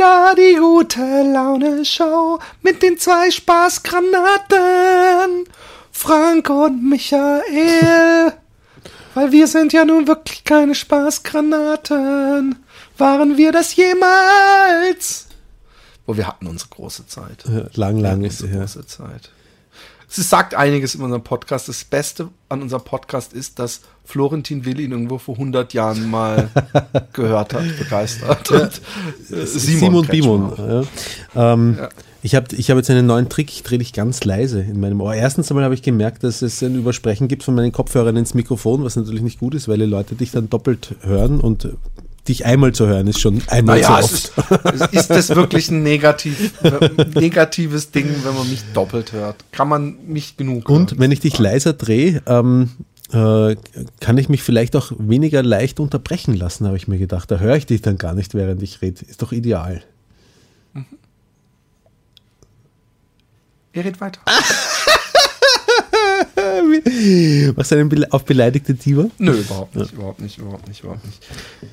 wieder, die gute Laune Show mit den zwei Spaßgranaten, Frank und Michael. Weil wir sind ja nun wirklich keine Spaßgranaten. Waren wir das jemals? Wo wir hatten unsere große Zeit. Lang, lang ist unsere her. große Zeit. Es sagt einiges in unserem Podcast. Das Beste an unserem Podcast ist, dass Florentin Will ihn irgendwo vor 100 Jahren mal gehört hat, begeistert. Und, äh, Simon, Kretschmer. Bimon. Ja. Ähm, Ich habe ich hab jetzt einen neuen Trick, ich drehe dich ganz leise in meinem Ohr. Erstens einmal habe ich gemerkt, dass es ein Übersprechen gibt von meinen Kopfhörern ins Mikrofon, was natürlich nicht gut ist, weil die Leute dich dann doppelt hören und dich einmal zu hören ist schon einmal Naja, zu oft. ist, ist das wirklich ein negativ, negatives Ding, wenn man mich doppelt hört? Kann man mich genug Und hören? wenn ich dich leiser drehe, ähm, äh, kann ich mich vielleicht auch weniger leicht unterbrechen lassen, habe ich mir gedacht. Da höre ich dich dann gar nicht, während ich rede. Ist doch ideal. Ihr redet weiter. Machst du einen auf beleidigte Diva? Nö, überhaupt nicht, überhaupt nicht, überhaupt nicht, überhaupt nicht.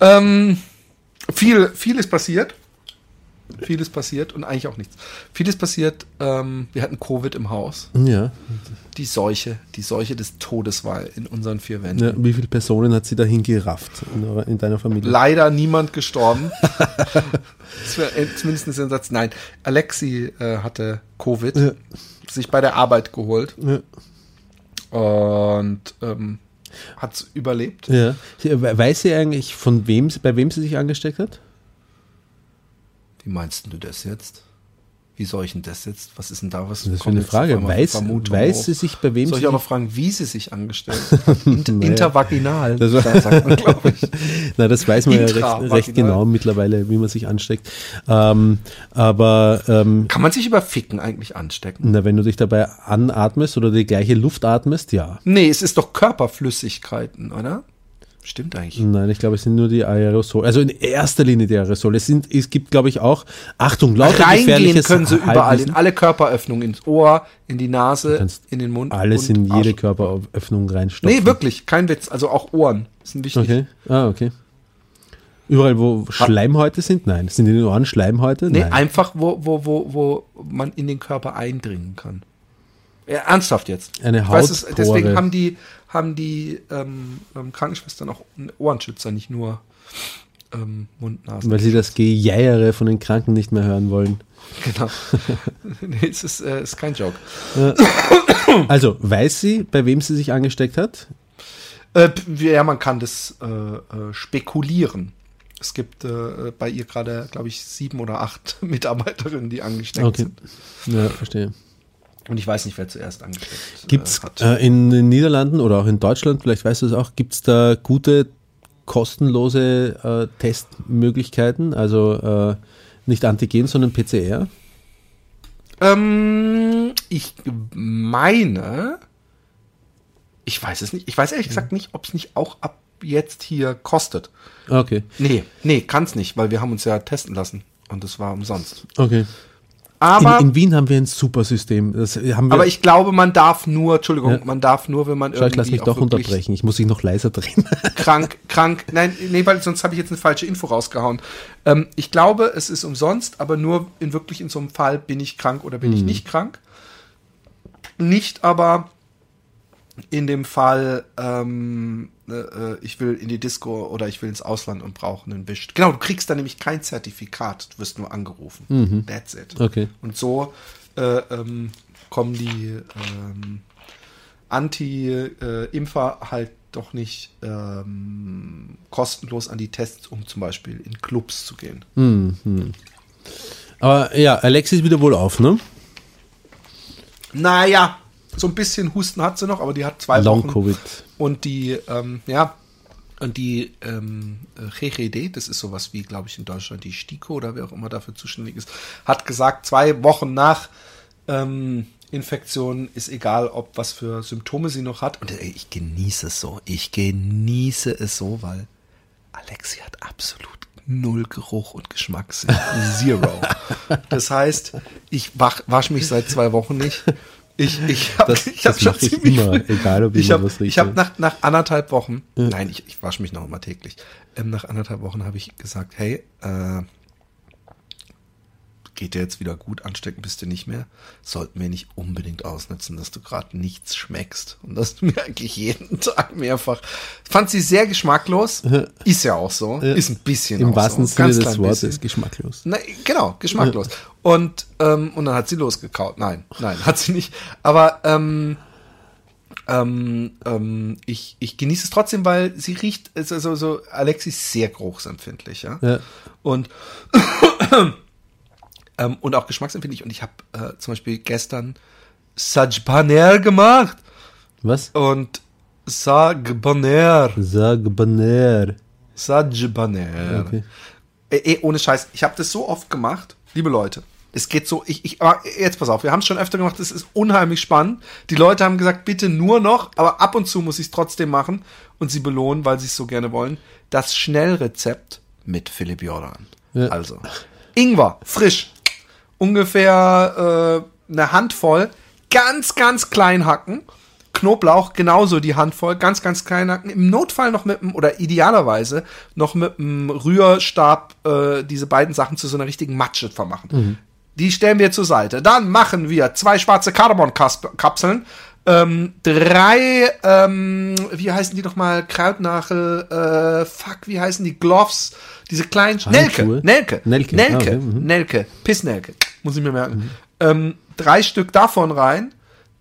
Ähm, viel, viel ist passiert. Viel ist passiert und eigentlich auch nichts. Viel ist passiert. Ähm, wir hatten Covid im Haus. Ja. Die Seuche, die Seuche des Todes war in unseren vier Wänden. ja. Wie viele Personen hat sie dahin gerafft in, in deiner Familie? Leider niemand gestorben. das wäre äh, zumindest ein Satz. Nein, Alexi äh, hatte Covid, Ja. sich bei der Arbeit geholt Ja. Und ähm, hat es überlebt. Ja. Weiß sie eigentlich, von wem, bei wem sie sich angesteckt hat? Wie meinst du das jetzt? Wie soll ich denn das jetzt? Was ist denn da? Was Das ist eine Frage. Weiß, weiß sie sich, bei wem Soll ich auch noch fragen, wie sie sich angestellt hat? Inter Naja. Intervaginal, Das war- da sagt man, glaube ich. Na, das weiß man ja recht, recht genau mittlerweile, wie man sich ansteckt. Ähm, aber ähm, Kann man sich über Ficken eigentlich anstecken? na, wenn du dich dabei anatmest oder die gleiche Luft atmest, ja. Nee, es ist doch Körperflüssigkeiten, oder? Stimmt eigentlich. Nein, ich glaube, es sind nur die Aerosole. Also in erster Linie die Aerosole. Es, sind, es gibt, glaube ich, auch, Achtung, lauter Reingehen können sie überall, Halbwissen. in alle Körperöffnungen, ins Ohr, in die Nase, in den Mund. Alles in jede Arsch. Körperöffnung reinstopfen. Nee, wirklich, kein Witz. Also auch Ohren sind wichtig. Okay. Ah, okay. Überall, wo Schleimhäute sind? Nein. Sind in den Ohren Schleimhäute? Nee, Nein. einfach, wo, wo, wo, wo man in den Körper eindringen kann. Ja, ernsthaft jetzt. Eine Hautpore. deswegen haben die, haben die ähm, ähm, Krankenschwestern auch einen Ohrenschützer, nicht nur ähm, Mund, Nasen. Weil sie das Gejeiere von den Kranken nicht mehr hören wollen. Genau. nee, es ist, äh, ist kein Joke. Also, weiß sie, bei wem sie sich angesteckt hat? Äh, ja, man kann das äh, äh, spekulieren. Es gibt äh, bei ihr gerade, glaube ich, sieben oder acht Mitarbeiterinnen, die angesteckt Okay. sind. Ja, verstehe. Und ich weiß nicht, wer zuerst angesteckt Gibt es äh, hat. äh, in den Niederlanden oder auch in Deutschland, vielleicht weißt du es auch, gibt es da gute, kostenlose äh, Testmöglichkeiten? Also äh, nicht Antigen, sondern PCR? Ähm, ich meine, ich weiß es nicht. Ich weiß ehrlich gesagt nicht, ob es nicht auch ab jetzt hier kostet. Okay, Nee, nee, kann es nicht, weil wir haben uns ja testen lassen und es war umsonst. okay. Aber, in, in Wien haben wir ein super System. Das haben wir, aber ich glaube, man darf nur, Entschuldigung, Ja. man darf nur, wenn man Schau, ich lass irgendwie mich doch unterbrechen. Ich muss dich noch leiser drehen. krank, krank, nein, nee, weil sonst habe ich jetzt eine falsche Info rausgehauen. Ähm, ich glaube, es ist umsonst, aber nur in wirklich in so einem Fall, bin ich krank oder bin ich nicht krank. Nicht aber in dem Fall, ähm, äh, äh, ich will in die Disco oder ich will ins Ausland und brauche einen Wisch. Genau, du kriegst da nämlich kein Zertifikat, du wirst nur angerufen. That's it. Okay. Und so äh, ähm, kommen die ähm, Anti-Impfer halt doch nicht ähm, kostenlos an die Tests, um zum Beispiel in Clubs zu gehen. Aber ja, Alex ist wieder wohl auf, ne? Naja, so ein bisschen Husten hat sie noch, aber die hat zwei Long Wochen. Covid. Und die, ähm, ja, und die ähm, GGD, das ist sowas wie, glaube ich, in Deutschland die STIKO oder wer auch immer dafür zuständig ist, hat gesagt, zwei Wochen nach ähm, Infektion ist egal, ob was für Symptome sie noch hat. Und ey, ich genieße es so. Ich genieße es so, weil Alexi hat absolut null Geruch und Geschmackssinn. Zero. Das heißt, ich wach, wasche mich seit zwei Wochen nicht. Ich, ich habe Das- ich hab schon ich ziemlich immer, früh- egal, ob ich habe was ich hab ja. nach, nach anderthalb Wochen, nein, ich, ich wasche mich noch immer täglich. Ähm, nach anderthalb Wochen habe ich gesagt, hey, äh, geht dir jetzt wieder gut, anstecken bist du nicht mehr. Sollten wir nicht unbedingt ausnutzen, dass du gerade nichts schmeckst und dass du mir eigentlich jeden Tag mehrfach. Fand sie sehr geschmacklos, ist ja auch so, ist ein bisschen Im wahrsten so, Sinne des Wortes geschmacklos. Na, genau, geschmacklos. Und, ähm, und dann hat sie losgekaut. Nein, nein, hat sie nicht. Aber ähm, ähm, ähm, ich, ich genieße es trotzdem, weil sie riecht, also so, Alexis ist sehr geruchsempfindlich, ja. Ja. Und ähm, und auch geschmacksempfindlich. Und ich habe äh, zum Beispiel gestern Saj Paner gemacht Was? und Sag Paner. Sag Baner. Saj Paner. Okay. Ey, ey, ohne Scheiß, ich habe das so oft gemacht, liebe Leute. Es geht so, ich, ich, aber jetzt pass auf, wir haben es schon öfter gemacht, es ist unheimlich spannend. Die Leute haben gesagt, bitte nur noch, aber ab und zu muss ich es trotzdem machen und sie belohnen, weil sie es so gerne wollen. Das Schnellrezept mit Philipp Jordan. Ja. Also, Ingwer, frisch, ungefähr äh, eine Handvoll, ganz, ganz klein hacken. Knoblauch genauso die Handvoll, ganz, ganz klein hacken. Im Notfall noch mit dem, oder idealerweise noch mit dem Rührstab äh, diese beiden Sachen zu so einer richtigen Matsche vermachen. Die stellen wir zur Seite. Dann machen wir zwei schwarze Kardamom-Kapseln, ähm, drei, ähm, wie heißen die nochmal, Krautnachel, äh, fuck, wie heißen die, Gloves, diese kleinen, Nelke, Handschuhe? Nelke, Nelke, Nelke, ah, okay, mhm. Nelke, Pissnelke, muss ich mir merken. Ähm, drei Stück davon rein,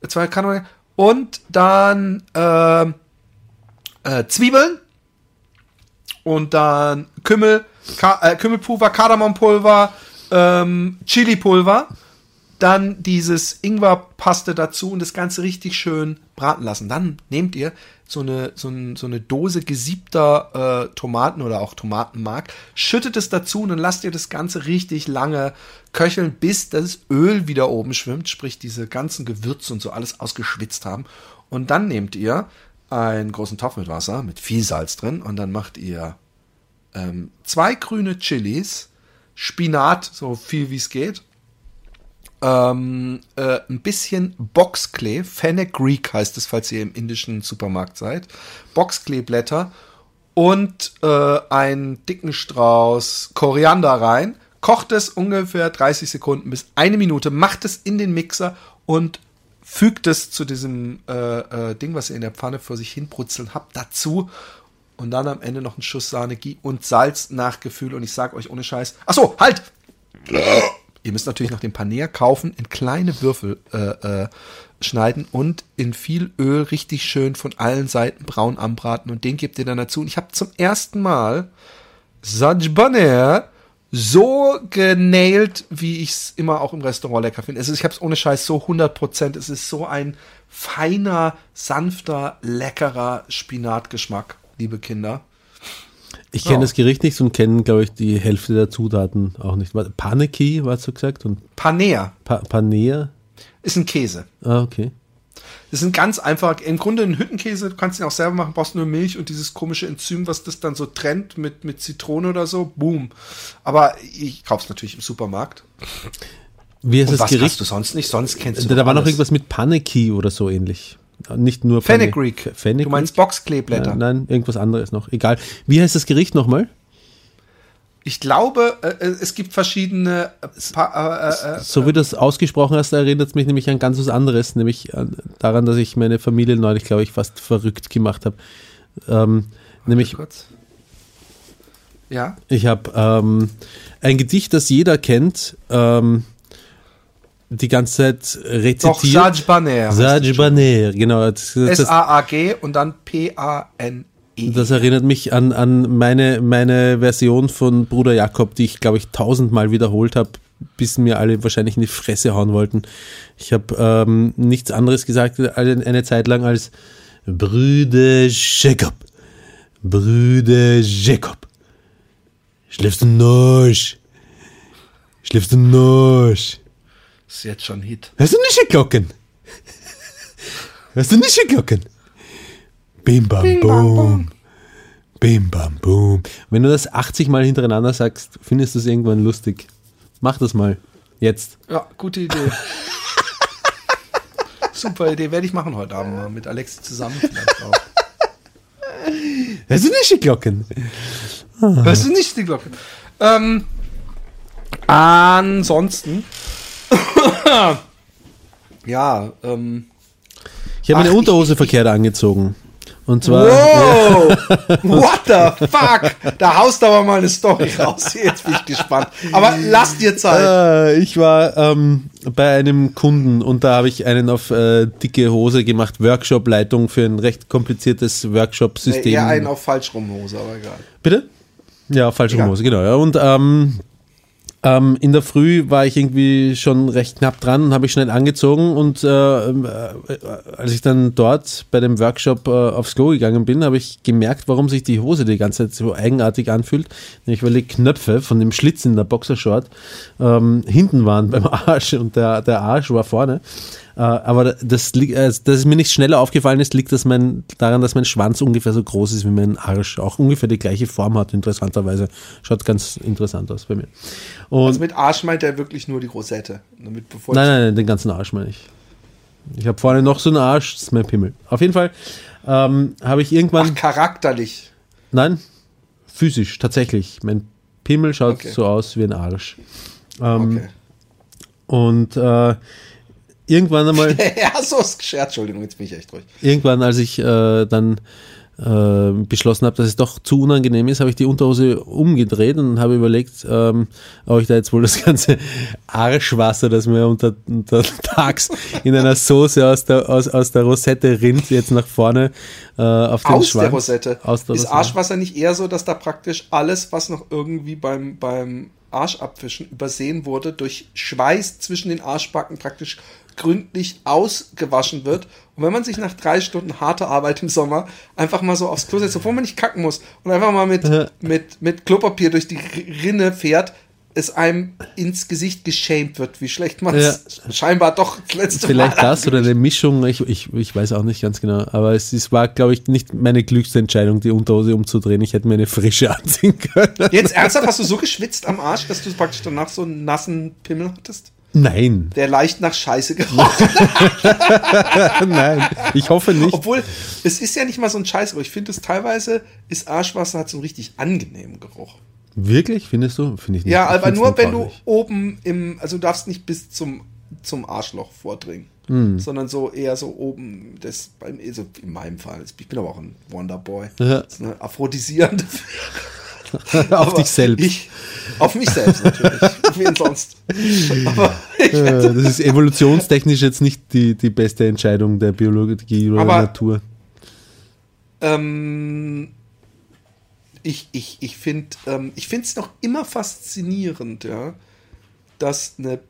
zwei Kanonen und dann ähm, äh, Zwiebeln und dann Kümmel, Ka äh, Kümmelpulver, Kardamompulver, ähm, Chilipulver, dann dieses Ingwerpaste dazu und das Ganze richtig schön braten lassen. Dann nehmt ihr so eine, so, ein, so eine Dose gesiebter äh, Tomaten oder auch Tomatenmark, schüttet es dazu und dann lasst ihr das Ganze richtig lange köcheln, bis das Öl wieder oben schwimmt, sprich diese ganzen Gewürze und so alles ausgeschwitzt haben. Und dann nehmt ihr einen großen Topf mit Wasser, mit viel Salz drin und dann macht ihr ähm, zwei grüne Chilis, Spinat, so viel wie es geht, ähm, äh, ein bisschen Boxklee, Fennec Greek heißt es, falls ihr im indischen Supermarkt seid, Boxkleeblätter und äh, einen dicken Strauß Koriander rein, kocht es ungefähr 30 Sekunden bis eine Minute, macht es in den Mixer und fügt es zu diesem äh, äh, Ding, was ihr in der Pfanne vor sich hin brutzeln habt, dazu. Und dann am Ende noch einen Schuss Sahne und Salz nach Gefühl. Und ich sag euch ohne Scheiß, ach so, halt! Ihr müsst natürlich noch den Paneer kaufen, in kleine Würfel äh, äh, schneiden und in viel Öl richtig schön von allen Seiten braun anbraten und den gebt ihr dann dazu. Und ich habe zum ersten Mal Saj Paneer so genailt, wie ich es immer auch im Restaurant lecker finde. Es ich habe es ohne Scheiß so 100%. Es ist so ein feiner, sanfter, leckerer Spinatgeschmack, liebe Kinder. Ich kenne Ja. das Gericht nicht und kenne, glaube ich, die Hälfte der Zutaten auch nicht. War- Paneki, was du gesagt? Und Paneer pa Panea? ist ein Käse. Ah, okay. Das sind ganz einfach, im Grunde ein Hüttenkäse, du kannst ihn auch selber machen, brauchst nur Milch und dieses komische Enzym, was das dann so trennt mit, mit Zitrone oder so, boom. Aber ich kauf's natürlich im Supermarkt. Wie heißt Und das was Gericht? du sonst nicht? Sonst kennst du Da, doch war noch irgendwas mit Paniki oder so ähnlich. Nicht nur Fenugreek. Fenugreek? Du meinst Boxkleeblätter. Ja, nein, irgendwas anderes noch. Egal. Wie heißt das Gericht nochmal? Ich glaube, äh, äh, es gibt verschiedene äh, pa äh, äh, So wie du das ausgesprochen hast, erinnert es mich nämlich an ganz was anderes, nämlich an, daran, dass ich meine Familie neulich, glaube ich, fast verrückt gemacht habe. Ähm, nämlich, kurz. Ja. ich habe ähm, ein Gedicht, das jeder kennt, ähm, die ganze Zeit rezitiert. Doch, heißt Saj es. Baner, genau. S-A-A-G und dann P-A-N-E. das erinnert mich an, an meine, meine Version von Bruder Jakob, die ich, glaube ich, tausendmal wiederholt habe, bis mir alle wahrscheinlich in die Fresse hauen wollten. Ich habe ähm, nichts anderes gesagt eine, eine Zeit lang als Brüder Jakob. Brüder Jakob. Schläfst du noch? Schläfst du noch? Ist jetzt schon ein Hit. Hast du nicht Glocken? Hast du nicht Glocken? Bim bam boom. Bim bam boom. Wenn du das 80 Mal hintereinander sagst, findest du es irgendwann lustig. Mach das mal. Jetzt. Ja, gute Idee. Super Idee, werde ich machen heute Abend mal mit Alex zusammen vielleicht auch. Hast du nicht Glocken? Hörst du nicht die Glocke? Ähm, ansonsten. ja, ähm. Ich habe meine Ach, ich- Unterhose verkehrt angezogen. Und zwar. Wow! What the fuck? Da haust aber mal eine Story raus. Jetzt bin ich gespannt. Aber lass dir Zeit. Äh, ich war ähm, bei einem Kunden und da habe ich einen auf äh, dicke Hose gemacht, Workshop-Leitung für ein recht kompliziertes Workshop-System. Eher einen auf Falschrumhose, aber egal. Bitte? Ja, falsche Egal. Hose, genau. Ja. Und ähm, ähm, in der Früh war ich irgendwie schon recht knapp dran und habe ich schnell angezogen und äh, ähm, äh, als ich dann dort bei dem Workshop äh, aufs Klo gegangen bin, habe ich gemerkt, warum sich die Hose die ganze Zeit so eigenartig anfühlt. Nämlich weil die Knöpfe von dem Schlitz in der Boxershort ähm, hinten waren beim Arsch und der, der Arsch war vorne. Äh, aber das, äh, dass es mir nicht schneller aufgefallen ist, liegt dass mein, daran, dass mein Schwanz ungefähr so groß ist wie mein Arsch. Auch ungefähr die gleiche Form hat, interessanterweise. Schaut ganz interessant aus bei mir. Und Also mit Arsch meint er wirklich nur die Rosette. Nein, nein, nein, den ganzen Arsch meine ich. Ich habe vorne noch so einen Arsch, das ist mein Pimmel. Auf jeden Fall ähm, habe ich irgendwann, Ach, charakterlich. nein, physisch, tatsächlich. Mein Pimmel schaut Okay. so aus wie ein Arsch. Ähm, Okay. Und äh, irgendwann einmal. ja, so ist Scherz. Entschuldigung, jetzt bin ich echt ruhig. irgendwann, als ich äh, dann äh, beschlossen habe, dass es doch zu unangenehm ist, habe ich die Unterhose umgedreht und habe überlegt, ähm, ob ich da jetzt wohl das ganze Arschwasser, das mir unter, untertags in einer Soße aus der, aus, aus der Rosette rinnt, jetzt nach vorne äh, auf den Aus Schwanz. der Rosette. Aus der ist Rosette. Arschwasser nicht eher so, dass da praktisch alles, was noch irgendwie beim, beim Arschabwischen übersehen wurde, durch Schweiß zwischen den Arschbacken praktisch gründlich ausgewaschen wird. Und wenn man sich nach drei Stunden harter Arbeit im Sommer einfach mal so aufs Klo setzt, obwohl man nicht kacken muss, und einfach mal mit, mit, mit Klopapier durch die Rinne fährt, es einem ins Gesicht geschämt wird, wie schlecht man es scheinbar doch das letzte Vielleicht Mal das oder eine Mischung, ich, ich, ich weiß auch nicht ganz genau, aber es, es war, glaube ich, nicht meine klügste Entscheidung, die Unterhose umzudrehen. Ich hätte mir eine frische anziehen können. Jetzt ernsthaft, hast du so geschwitzt am Arsch, dass du praktisch danach so einen nassen Pimmel hattest? Nein, Der leicht nach Scheiße gerochen. nein, ich hoffe nicht. Obwohl, es ist ja nicht mal so ein Scheißgeruch. Ich finde es teilweise, ist Arschwasser hat so einen richtig angenehmen Geruch. Wirklich, findest du? Finde ich nicht. Ja, aber nur wenn du oben im, also du darfst nicht bis zum, zum Arschloch vordringen, Hm. sondern so eher so oben, das beim, also in meinem Fall, ich bin aber auch ein Wonderboy. Ja. Das ist eine aphrodisierende auf dich selbst. Ich, auf mich selbst natürlich. Wen sonst? Aber Äh, das ist evolutionstechnisch jetzt nicht die, die beste Entscheidung der Biologie oder Aber- der Natur. ähm, ich, ich, ich finde ähm, es noch immer faszinierend, ja, dass eine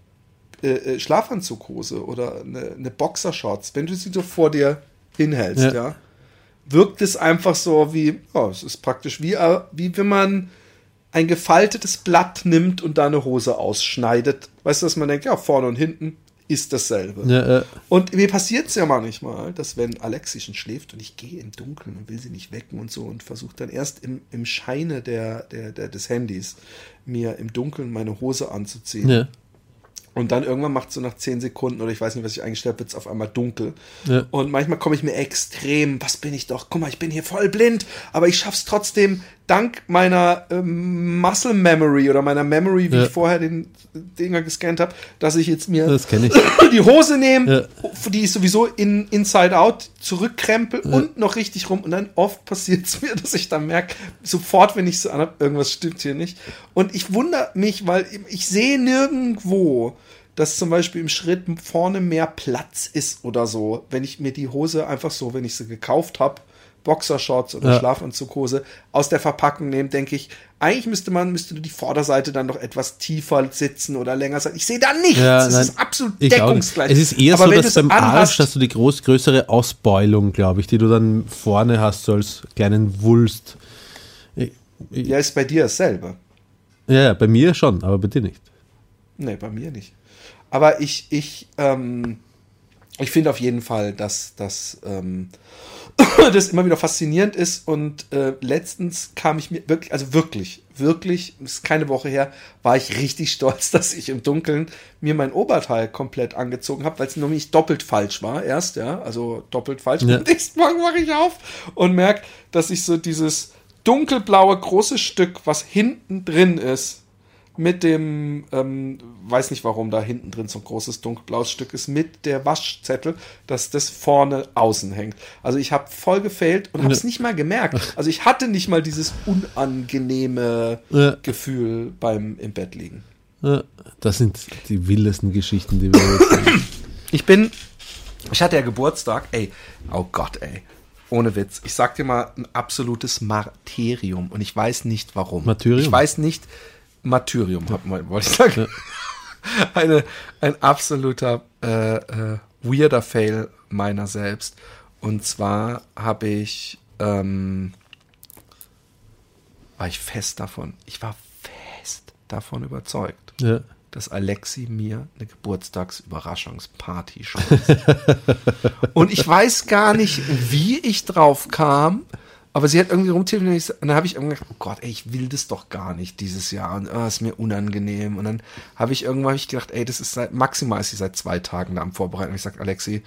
äh, äh, Schlafanzughose oder eine, eine Boxershorts, wenn du sie so vor dir hinhältst, Ja. ja, wirkt es einfach so wie, ja, es ist praktisch wie, äh, wie wenn man ein gefaltetes Blatt nimmt und da eine Hose ausschneidet. Weißt du, dass man denkt, ja, vorne und hinten ist dasselbe. Ja, äh, Und mir passiert es ja manchmal, dass wenn Alexi schon schläft und ich gehe im Dunkeln und will sie nicht wecken und so und versuche dann erst im, im Scheine der, der, der, des Handys mir im Dunkeln meine Hose anzuziehen. ja. Und dann irgendwann macht es so nach 10 Sekunden oder ich weiß nicht, was ich eingestellt habe, wird es auf einmal dunkel. Ja. Und manchmal komme ich mir extrem, was bin ich doch, guck mal, ich bin hier voll blind, aber ich schaff's trotzdem dank meiner ähm, Muscle Memory oder meiner Memory, wie Ja. ich vorher den Dinger gescannt habe, dass ich jetzt mir ich. die Hose nehme, die ist sowieso in Inside Out zurückkrempel und noch richtig rum und dann oft passiert es mir, dass ich dann merke, sofort, wenn ich so anhab, irgendwas stimmt hier nicht. Und ich wundere mich, weil ich sehe nirgendwo, dass zum Beispiel im Schritt vorne mehr Platz ist oder so, wenn ich mir die Hose einfach so, wenn ich sie gekauft habe, Boxershorts oder Ja. Schlafanzughose aus der Verpackung nehme, denke ich, eigentlich müsste man, müsste die Vorderseite dann noch etwas tiefer sitzen oder länger sein. Ich sehe da nichts. Ja, es ist absolut deckungsgleich. Es ist eher Aber so, dass beim Arsch anhast- hast du die groß, größere Ausbeulung, glaube ich, die du dann vorne hast, so als kleinen Wulst. Ich- ich- Ja, ist bei dir dasselbe. Ja, ja, bei mir schon, aber bei dir nicht. Nee, bei mir nicht. Aber ich, ich, ähm, ich finde auf jeden Fall, dass, dass ähm, das immer wieder faszinierend ist. Und äh, letztens kam ich mir wirklich, also wirklich, wirklich, ist keine Woche her, war ich richtig stolz, dass ich im Dunkeln mir mein Oberteil komplett angezogen habe, weil es nämlich doppelt falsch war erst, ja, also doppelt falsch. Ja. Und nächsten Morgen wache ich auf und merke, dass ich so dieses dunkelblaue große Stück, was hinten drin ist, mit dem, ähm, weiß nicht warum da hinten drin so ein großes dunkelblaues Stück ist, mit der Waschzettel, dass das vorne außen hängt. Also ich habe voll gefailt und habe es nicht mal gemerkt. Also ich hatte nicht mal dieses unangenehme Ja. Gefühl beim im Bett liegen. Ja, Das sind die wildesten Geschichten, die wir jetzt haben. Ich bin, ich hatte ja Geburtstag, ey, oh Gott, ey. Ohne Witz. Ich sag dir mal ein absolutes Martyrium und ich weiß nicht warum. Martyrium? Ich weiß nicht, Martyrium, hab- wollte ich sagen. Eine, ein absoluter äh, äh, weirder Fail meiner selbst. Und zwar habe ich, ähm, war ich fest davon, ich war fest davon überzeugt, Ja. dass Alexi mir eine Geburtstagsüberraschungsparty schmeißt. und ich weiß gar nicht, wie ich drauf kam, aber sie hat irgendwie rumtelefoniert und dann habe ich irgendwie gedacht, oh Gott, ey, ich will das doch gar nicht dieses Jahr und oh, ist mir unangenehm. Und dann habe ich irgendwann hab ich gedacht, ey, das ist seit, maximal ist sie seit zwei Tagen da am Vorbereiten. Und ich sage, Alexi,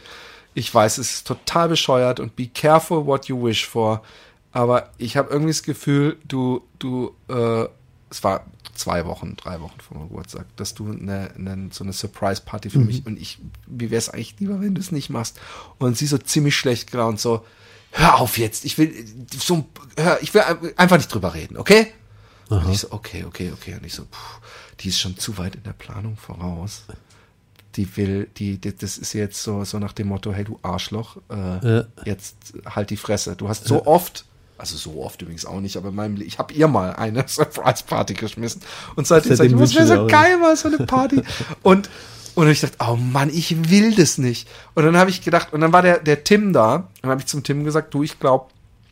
ich weiß, es ist total bescheuert und be careful what you wish for. Aber ich habe irgendwie das Gefühl, du, du, äh, es war zwei Wochen, drei Wochen vor meinem Geburtstag, dass du eine, eine, so eine Surprise-Party für mich und ich, wie wäre es eigentlich lieber, wenn du es nicht machst? Und sie so ziemlich schlecht gelaunt, so, hör auf jetzt, ich will, so, hör, ich will einfach nicht drüber reden, okay? Und ich so, okay, okay, okay. Und ich so, puh, die ist schon zu weit in der Planung voraus. Die will, die, die das ist jetzt so, so nach dem Motto, hey du Arschloch, äh, Ja. jetzt halt die Fresse. Du hast so oft, also so oft übrigens auch nicht, aber in meinem, ich habe ihr mal eine Surprise-Party geschmissen. Und seitdem sag ich, was wäre so geil, mal so eine Party. und, und ich dachte, oh Mann, ich will das nicht. Und dann habe ich gedacht, und dann war der, der Tim da, und dann habe ich zum Tim gesagt, du, ich glaube,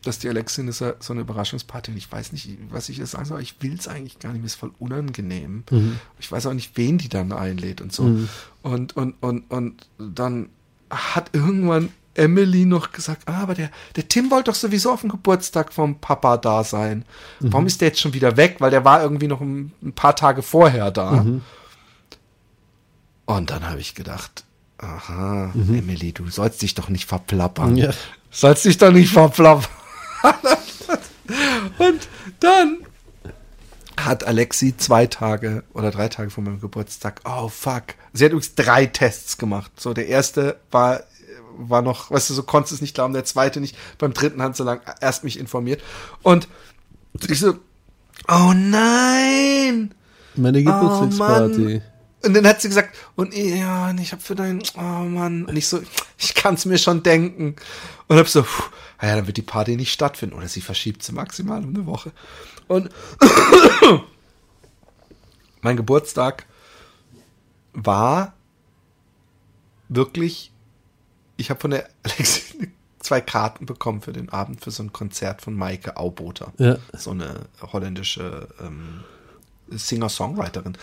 dass die Alexin ist so eine Überraschungsparty und ich weiß nicht, was ich jetzt sagen soll, ich will es eigentlich gar nicht, mir ist voll unangenehm. Ich weiß auch nicht, wen die dann einlädt und so. Und, und, und, und dann hat irgendwann Emily noch gesagt, ah, aber der, der Tim wollte doch sowieso auf dem Geburtstag vom Papa da sein. Warum ist der jetzt schon wieder weg? Weil der war irgendwie noch ein, ein paar Tage vorher da. Und dann habe ich gedacht, aha, Emily, du sollst dich doch nicht verplappern. Ja. Sollst dich doch nicht verplappern. Und dann hat Alexi zwei Tage oder drei Tage vor meinem Geburtstag, oh fuck. Sie hat übrigens drei Tests gemacht. So, der erste war, war noch, weißt du, so konntest du es nicht glauben, der zweite nicht. Beim dritten hat sie lang erst mich informiert. Und ich so, oh nein! Meine Geburtstagsparty. Und dann hat sie gesagt, und ja, ich habe für deinen, oh Mann, und ich so, ich kann es mir schon denken. Und hab so, puh, ja, dann wird die Party nicht stattfinden. Oder sie verschiebt sie maximal um eine Woche. Und mein Geburtstag war wirklich, ich habe von der Alexi zwei Karten bekommen für den Abend für so ein Konzert von Maike Auboter. Ja. So eine holländische ähm, Singer-Songwriterin.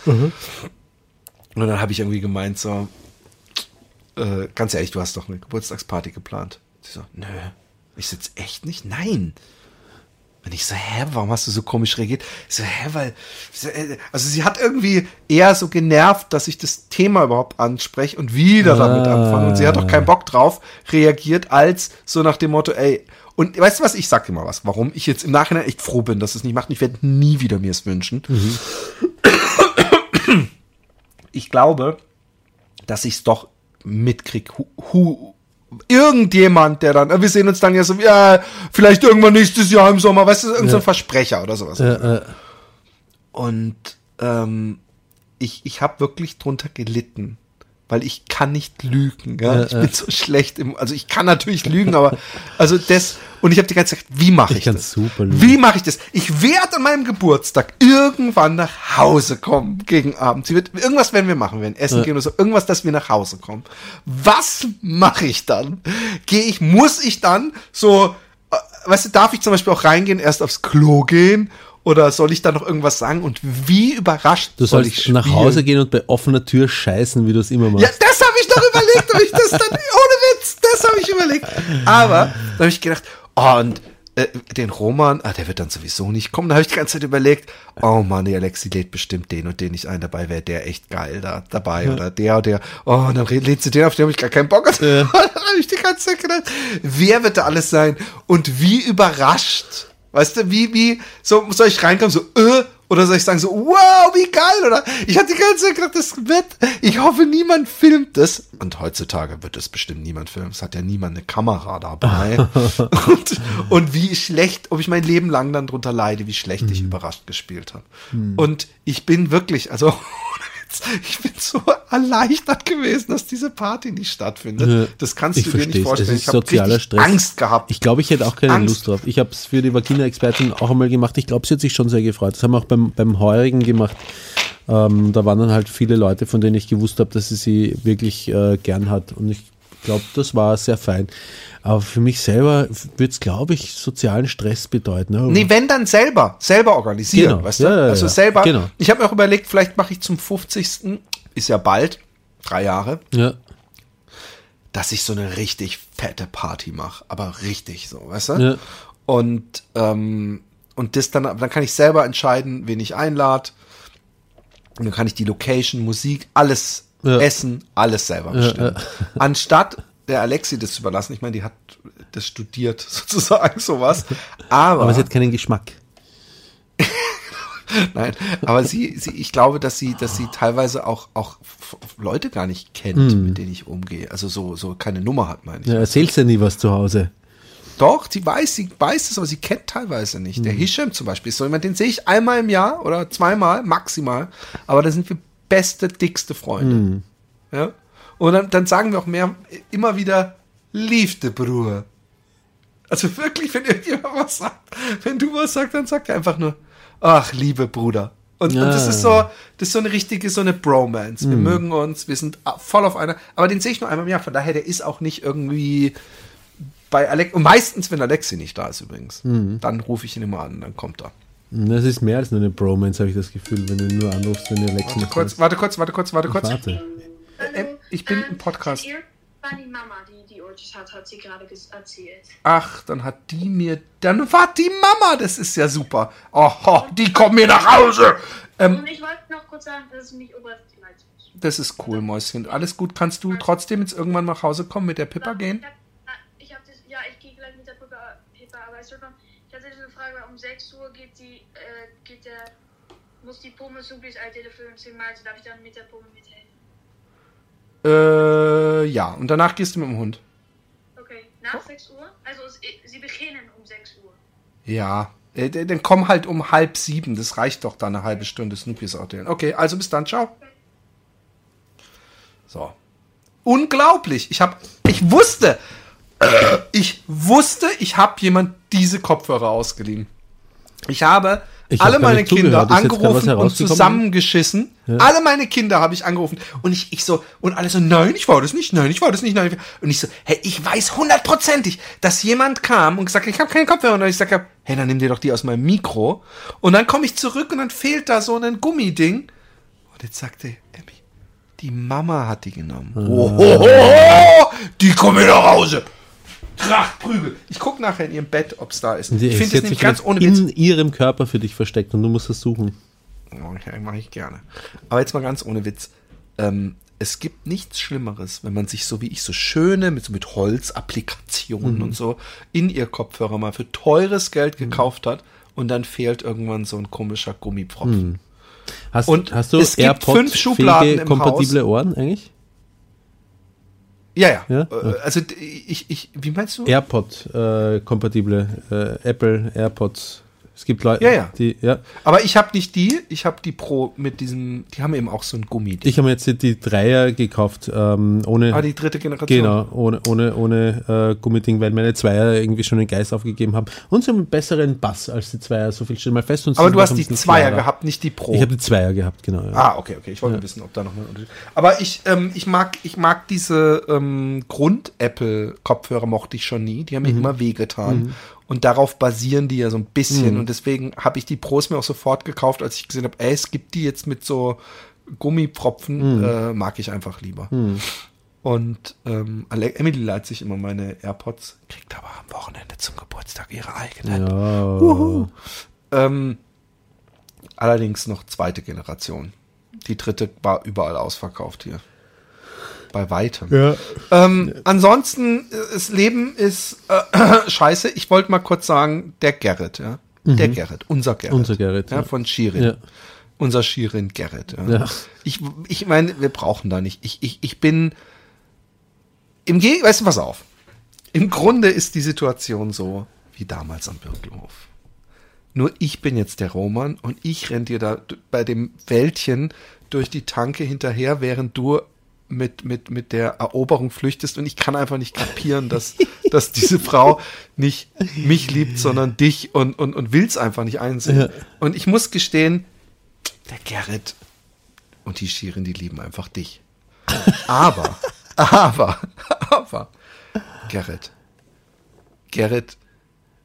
Und dann habe ich irgendwie gemeint, so, äh, ganz ehrlich, du hast doch eine Geburtstagsparty geplant. Sie so, nö. Ich sitze echt nicht? Nein. Und ich so, hä, warum hast du so komisch reagiert? Ich so, hä, weil, äh, also sie hat irgendwie eher so genervt, dass ich das Thema überhaupt anspreche und wieder damit anfange. Und sie hat auch keinen Bock drauf reagiert, als so nach dem Motto, ey, und weißt du was, ich sag dir mal was, warum ich jetzt im Nachhinein echt froh bin, dass es nicht macht. Ich werde nie wieder mir es wünschen. Ich glaube, dass ich es doch mitkrieg. Hu, hu, irgendjemand, der dann, wir sehen uns dann ja so, ja, vielleicht irgendwann nächstes Jahr im Sommer, weißt du, irgendein so ein Versprecher oder sowas. Äh, Und ähm, ich, ich habe wirklich drunter gelitten, weil ich kann nicht lügen. Ja? Ja, ich ja. bin so schlecht im, also ich kann natürlich lügen, aber also das und ich habe die ganze Zeit, wie mache ich, Ich das? super. Wie mache ich das? Ich werde an meinem Geburtstag irgendwann nach Hause kommen gegen Abend. Sie wird irgendwas werden wir machen, wir werden essen gehen oder so, irgendwas, dass wir nach Hause kommen. Was mache ich dann? Gehe ich, muss ich dann so, äh, weißt du, darf ich zum Beispiel auch reingehen, erst aufs Klo gehen? Oder soll ich da noch irgendwas sagen? Und wie überrascht Du soll sollst ich nach spielen? Hause gehen und bei offener Tür scheißen, wie du es immer machst. Ja, das habe ich doch überlegt, ob ich das dann, ohne Witz, das habe ich überlegt. Aber da habe ich gedacht, und äh, den Roman, ah, der wird dann sowieso nicht kommen. Da habe ich die ganze Zeit überlegt, oh Mann, die Alexi lädt bestimmt den und den nicht ein. Dabei wäre der echt geil da dabei. Oder der und der. Oh, und dann lädt sie den, auf den habe ich gar keinen Bock. Und dann habe ich die ganze Zeit gedacht, wer wird da alles sein? Und wie überrascht. Weißt du, wie, wie, so, soll ich reinkommen, so, äh, oder soll ich sagen so, wow, wie geil, oder? Ich hatte die ganze Zeit gedacht, das wird, ich hoffe, niemand filmt das. Und heutzutage wird das bestimmt niemand filmen. Es hat ja niemand eine Kamera dabei. und, und wie schlecht, ob ich mein Leben lang dann drunter leide, wie schlecht ich überrascht gespielt habe. Und ich bin wirklich, also, ich bin so erleichtert gewesen, dass diese Party nicht stattfindet. Ja, das kannst ich du dir nicht vorstellen. Ich habe. Angst gehabt. Ich glaube, ich hätte auch keine Angst. Lust drauf. Ich habe es für die Vagina-Expertin auch einmal gemacht. Ich glaube, sie hat sich schon sehr gefreut. Das haben wir auch beim, beim Heurigen gemacht. Ähm, da waren dann halt viele Leute, von denen ich gewusst habe, dass sie sie wirklich äh, gern hat. Und ich glaube, das war sehr fein. Aber für mich selber wird es, glaube ich, sozialen Stress bedeuten. ne? Nee, wenn dann selber, selber organisieren, Genau. weißt du? Ja, ja, also selber. Genau. Ich habe mir auch überlegt, vielleicht mache ich zum 50. ist ja bald, drei Jahre, Ja. dass ich so eine richtig fette Party mache, aber richtig so, weißt du? Ja. Und ähm, und das dann, dann kann ich selber entscheiden, wen ich einlade. Und dann kann ich die Location, Musik, alles Ja. Essen, alles selber bestimmen. Anstatt der Alexi das zu überlassen, ich meine, die hat das studiert sozusagen sowas, aber, Aber sie hat keinen Geschmack. Nein, aber sie, sie, ich glaube, dass sie, dass sie teilweise auch, auch Leute gar nicht kennt, mit denen ich umgehe. Also so, so keine Nummer hat, meine ich. Hm. Ja, erzählst ja nie was zu Hause. Doch, sie weiß, sie weiß es, aber sie kennt teilweise nicht. Der Hisham zum Beispiel ist so jemand, den sehe ich einmal im Jahr oder zweimal, maximal. Aber da sind wir beste, dickste Freunde. Ja? Und dann, dann sagen wir auch mehr, immer wieder, liebte Bruder. Also wirklich, wenn irgendjemand was sagt, wenn du was sagst, dann sagt er einfach nur, ach, liebe Bruder. Und, und das Ja. ist so, das ist so eine richtige, so eine Bromance. Wir mögen uns, wir sind voll auf einer, aber den sehe ich nur einmal im Jahr, von daher, der ist auch nicht irgendwie bei Alex, und meistens, wenn Alexi nicht da ist übrigens, dann rufe ich ihn immer an, dann kommt er. Das ist mehr als nur eine Bromance, habe ich das Gefühl, wenn du nur anrufst, wenn die Alexa Warte kurz, warte kurz, warte kurz, warte kurz. Warte. Äh, ich bin im Podcast. Ihr war die Mama, die die Orchid hat, hat sie gerade erzählt. Ach, dann hat die mir, dann war die Mama, das ist ja super. Oh, die kommen mir nach Hause. Ähm, Und ich wollte noch kurz sagen, dass es nicht oberst die Leitung ist. das ist cool, Mäuschen. Alles gut, kannst du trotzdem jetzt irgendwann nach Hause kommen mit der Pippa gehen? Ich hab, ich hab das, ja, ich gehe gleich mit der Pippa, Pippa aber ich, noch, hatte diese Frage, weil um 6 Uhr geht die, äh, geht der, muss die Pommes Supis Eidele füllen, 10 Mal, also darf ich dann mit der Pommes mithelfen. Äh, ja. Und danach gehst du mit dem Hund. Okay, nach 6 Uhr? Also es, sie beginnen um 6 Uhr. Ja. Äh, Dann komm halt um halb sieben. Das reicht doch dann eine halbe Stunde Snoopys erzählen. Okay, also bis dann. Ciao. So. Unglaublich. Ich habe, ich wusste, ich wusste, ich habe jemand diese Kopfhörer ausgeliehen. Ich habe Ich hab alle gar meine Kinder angerufen und zusammengeschissen. Alle meine Kinder habe ich angerufen und ich, ich so und alle so nein, ich war das nicht, nein, ich war das nicht, nein. Und ich so, hey, ich weiß hundertprozentig, dass jemand kam und gesagt, hat, ich habe keine Kopfhörer und ich sag, hey, dann nimm dir doch die aus meinem Mikro und dann komme ich zurück und dann fehlt da so ein Gummiding und jetzt sagte Emmy, die Mama hat die genommen. Oh, oh, oh, oh, die kommen nach Hause. Tracht, Prügel. Ich gucke nachher in ihrem Bett, ob es da ist. Die- ich sie finde es nämlich ganz ohne Witz. in ihrem Körper für dich versteckt und du musst es suchen. Okay, mache ich gerne. Aber jetzt mal ganz ohne Witz. Ähm, es gibt nichts Schlimmeres, wenn man sich so wie ich so schöne mit so mit Holzapplikationen und so in ihr Kopfhörer mal für teures Geld gekauft hat und dann fehlt irgendwann so ein komischer Gummipfropfen. Hast, Und hast du es gibt fünf Schubladen im kompatible Haus. Ohren eigentlich? Ja, ja. Ja? Äh, Also d- ich, ich, wie meinst du? AirPod-kompatible, äh, Apple AirPods. Es gibt Leute, Ja, ja. die, ja. Aber ich habe nicht die, ich habe die Pro mit diesem, die haben eben auch so ein Gummi. Ich habe jetzt die, Dreier gekauft, ähm, ohne, ah, die dritte Generation. genau, ohne, ohne, ohne äh, Gummiding, weil meine Zweier irgendwie schon den Geist aufgegeben haben. Und sie haben einen besseren Bass als die Zweier, so viel steht mal fest. Und Aber du hast die Zweier klarer. gehabt, nicht die Pro. Ich habe die Zweier gehabt, genau. Ja. Ah, okay, okay. Ich wollte wissen, ob da noch ein Unterschied. Aber ich, ähm, ich mag, ich mag diese ähm, Grund-Apple-Kopfhörer mochte ich schon nie. Die haben Mhm. mir immer wehgetan. Und darauf basieren die ja so ein bisschen. Mhm. Und deswegen habe ich die Pros mir auch sofort gekauft, als ich gesehen habe, ey, es gibt die jetzt mit so Mhm. Gummipropfen, äh, mag ich einfach lieber. Und ähm, Emily leiht sich immer meine AirPods, kriegt aber am Wochenende zum Geburtstag ihre eigenen. Ja. Ähm, allerdings noch zweite Generation. Die dritte war überall ausverkauft hier. Bei weitem. Ja. Ähm, ansonsten, äh, das Leben ist äh, scheiße. Ich wollte mal kurz sagen, der Gerrit, ja. Der Gerrit, unser Gerrit. Mhm. Unser Gerrit, Ja, ja. von Shirin. Ja. Unser Shirin Gerrit. Ja. Ja. Ich, ich meine, wir brauchen da nicht. Ich, ich, ich bin im Geg weißt du, pass auf. Im Grunde ist die Situation so wie damals am Birkelhof. Nur ich bin jetzt der Roman und ich renn dir da bei dem Wäldchen durch die Tanke hinterher, während du mit, mit, mit der Eroberung flüchtest und ich kann einfach nicht kapieren, dass, dass diese Frau nicht mich liebt, sondern dich und, und, und will's einfach nicht einsehen. Ja. Und ich muss gestehen, der Gerrit und die Schirin, die lieben einfach dich. Aber, aber, aber, Gerrit, Gerrit,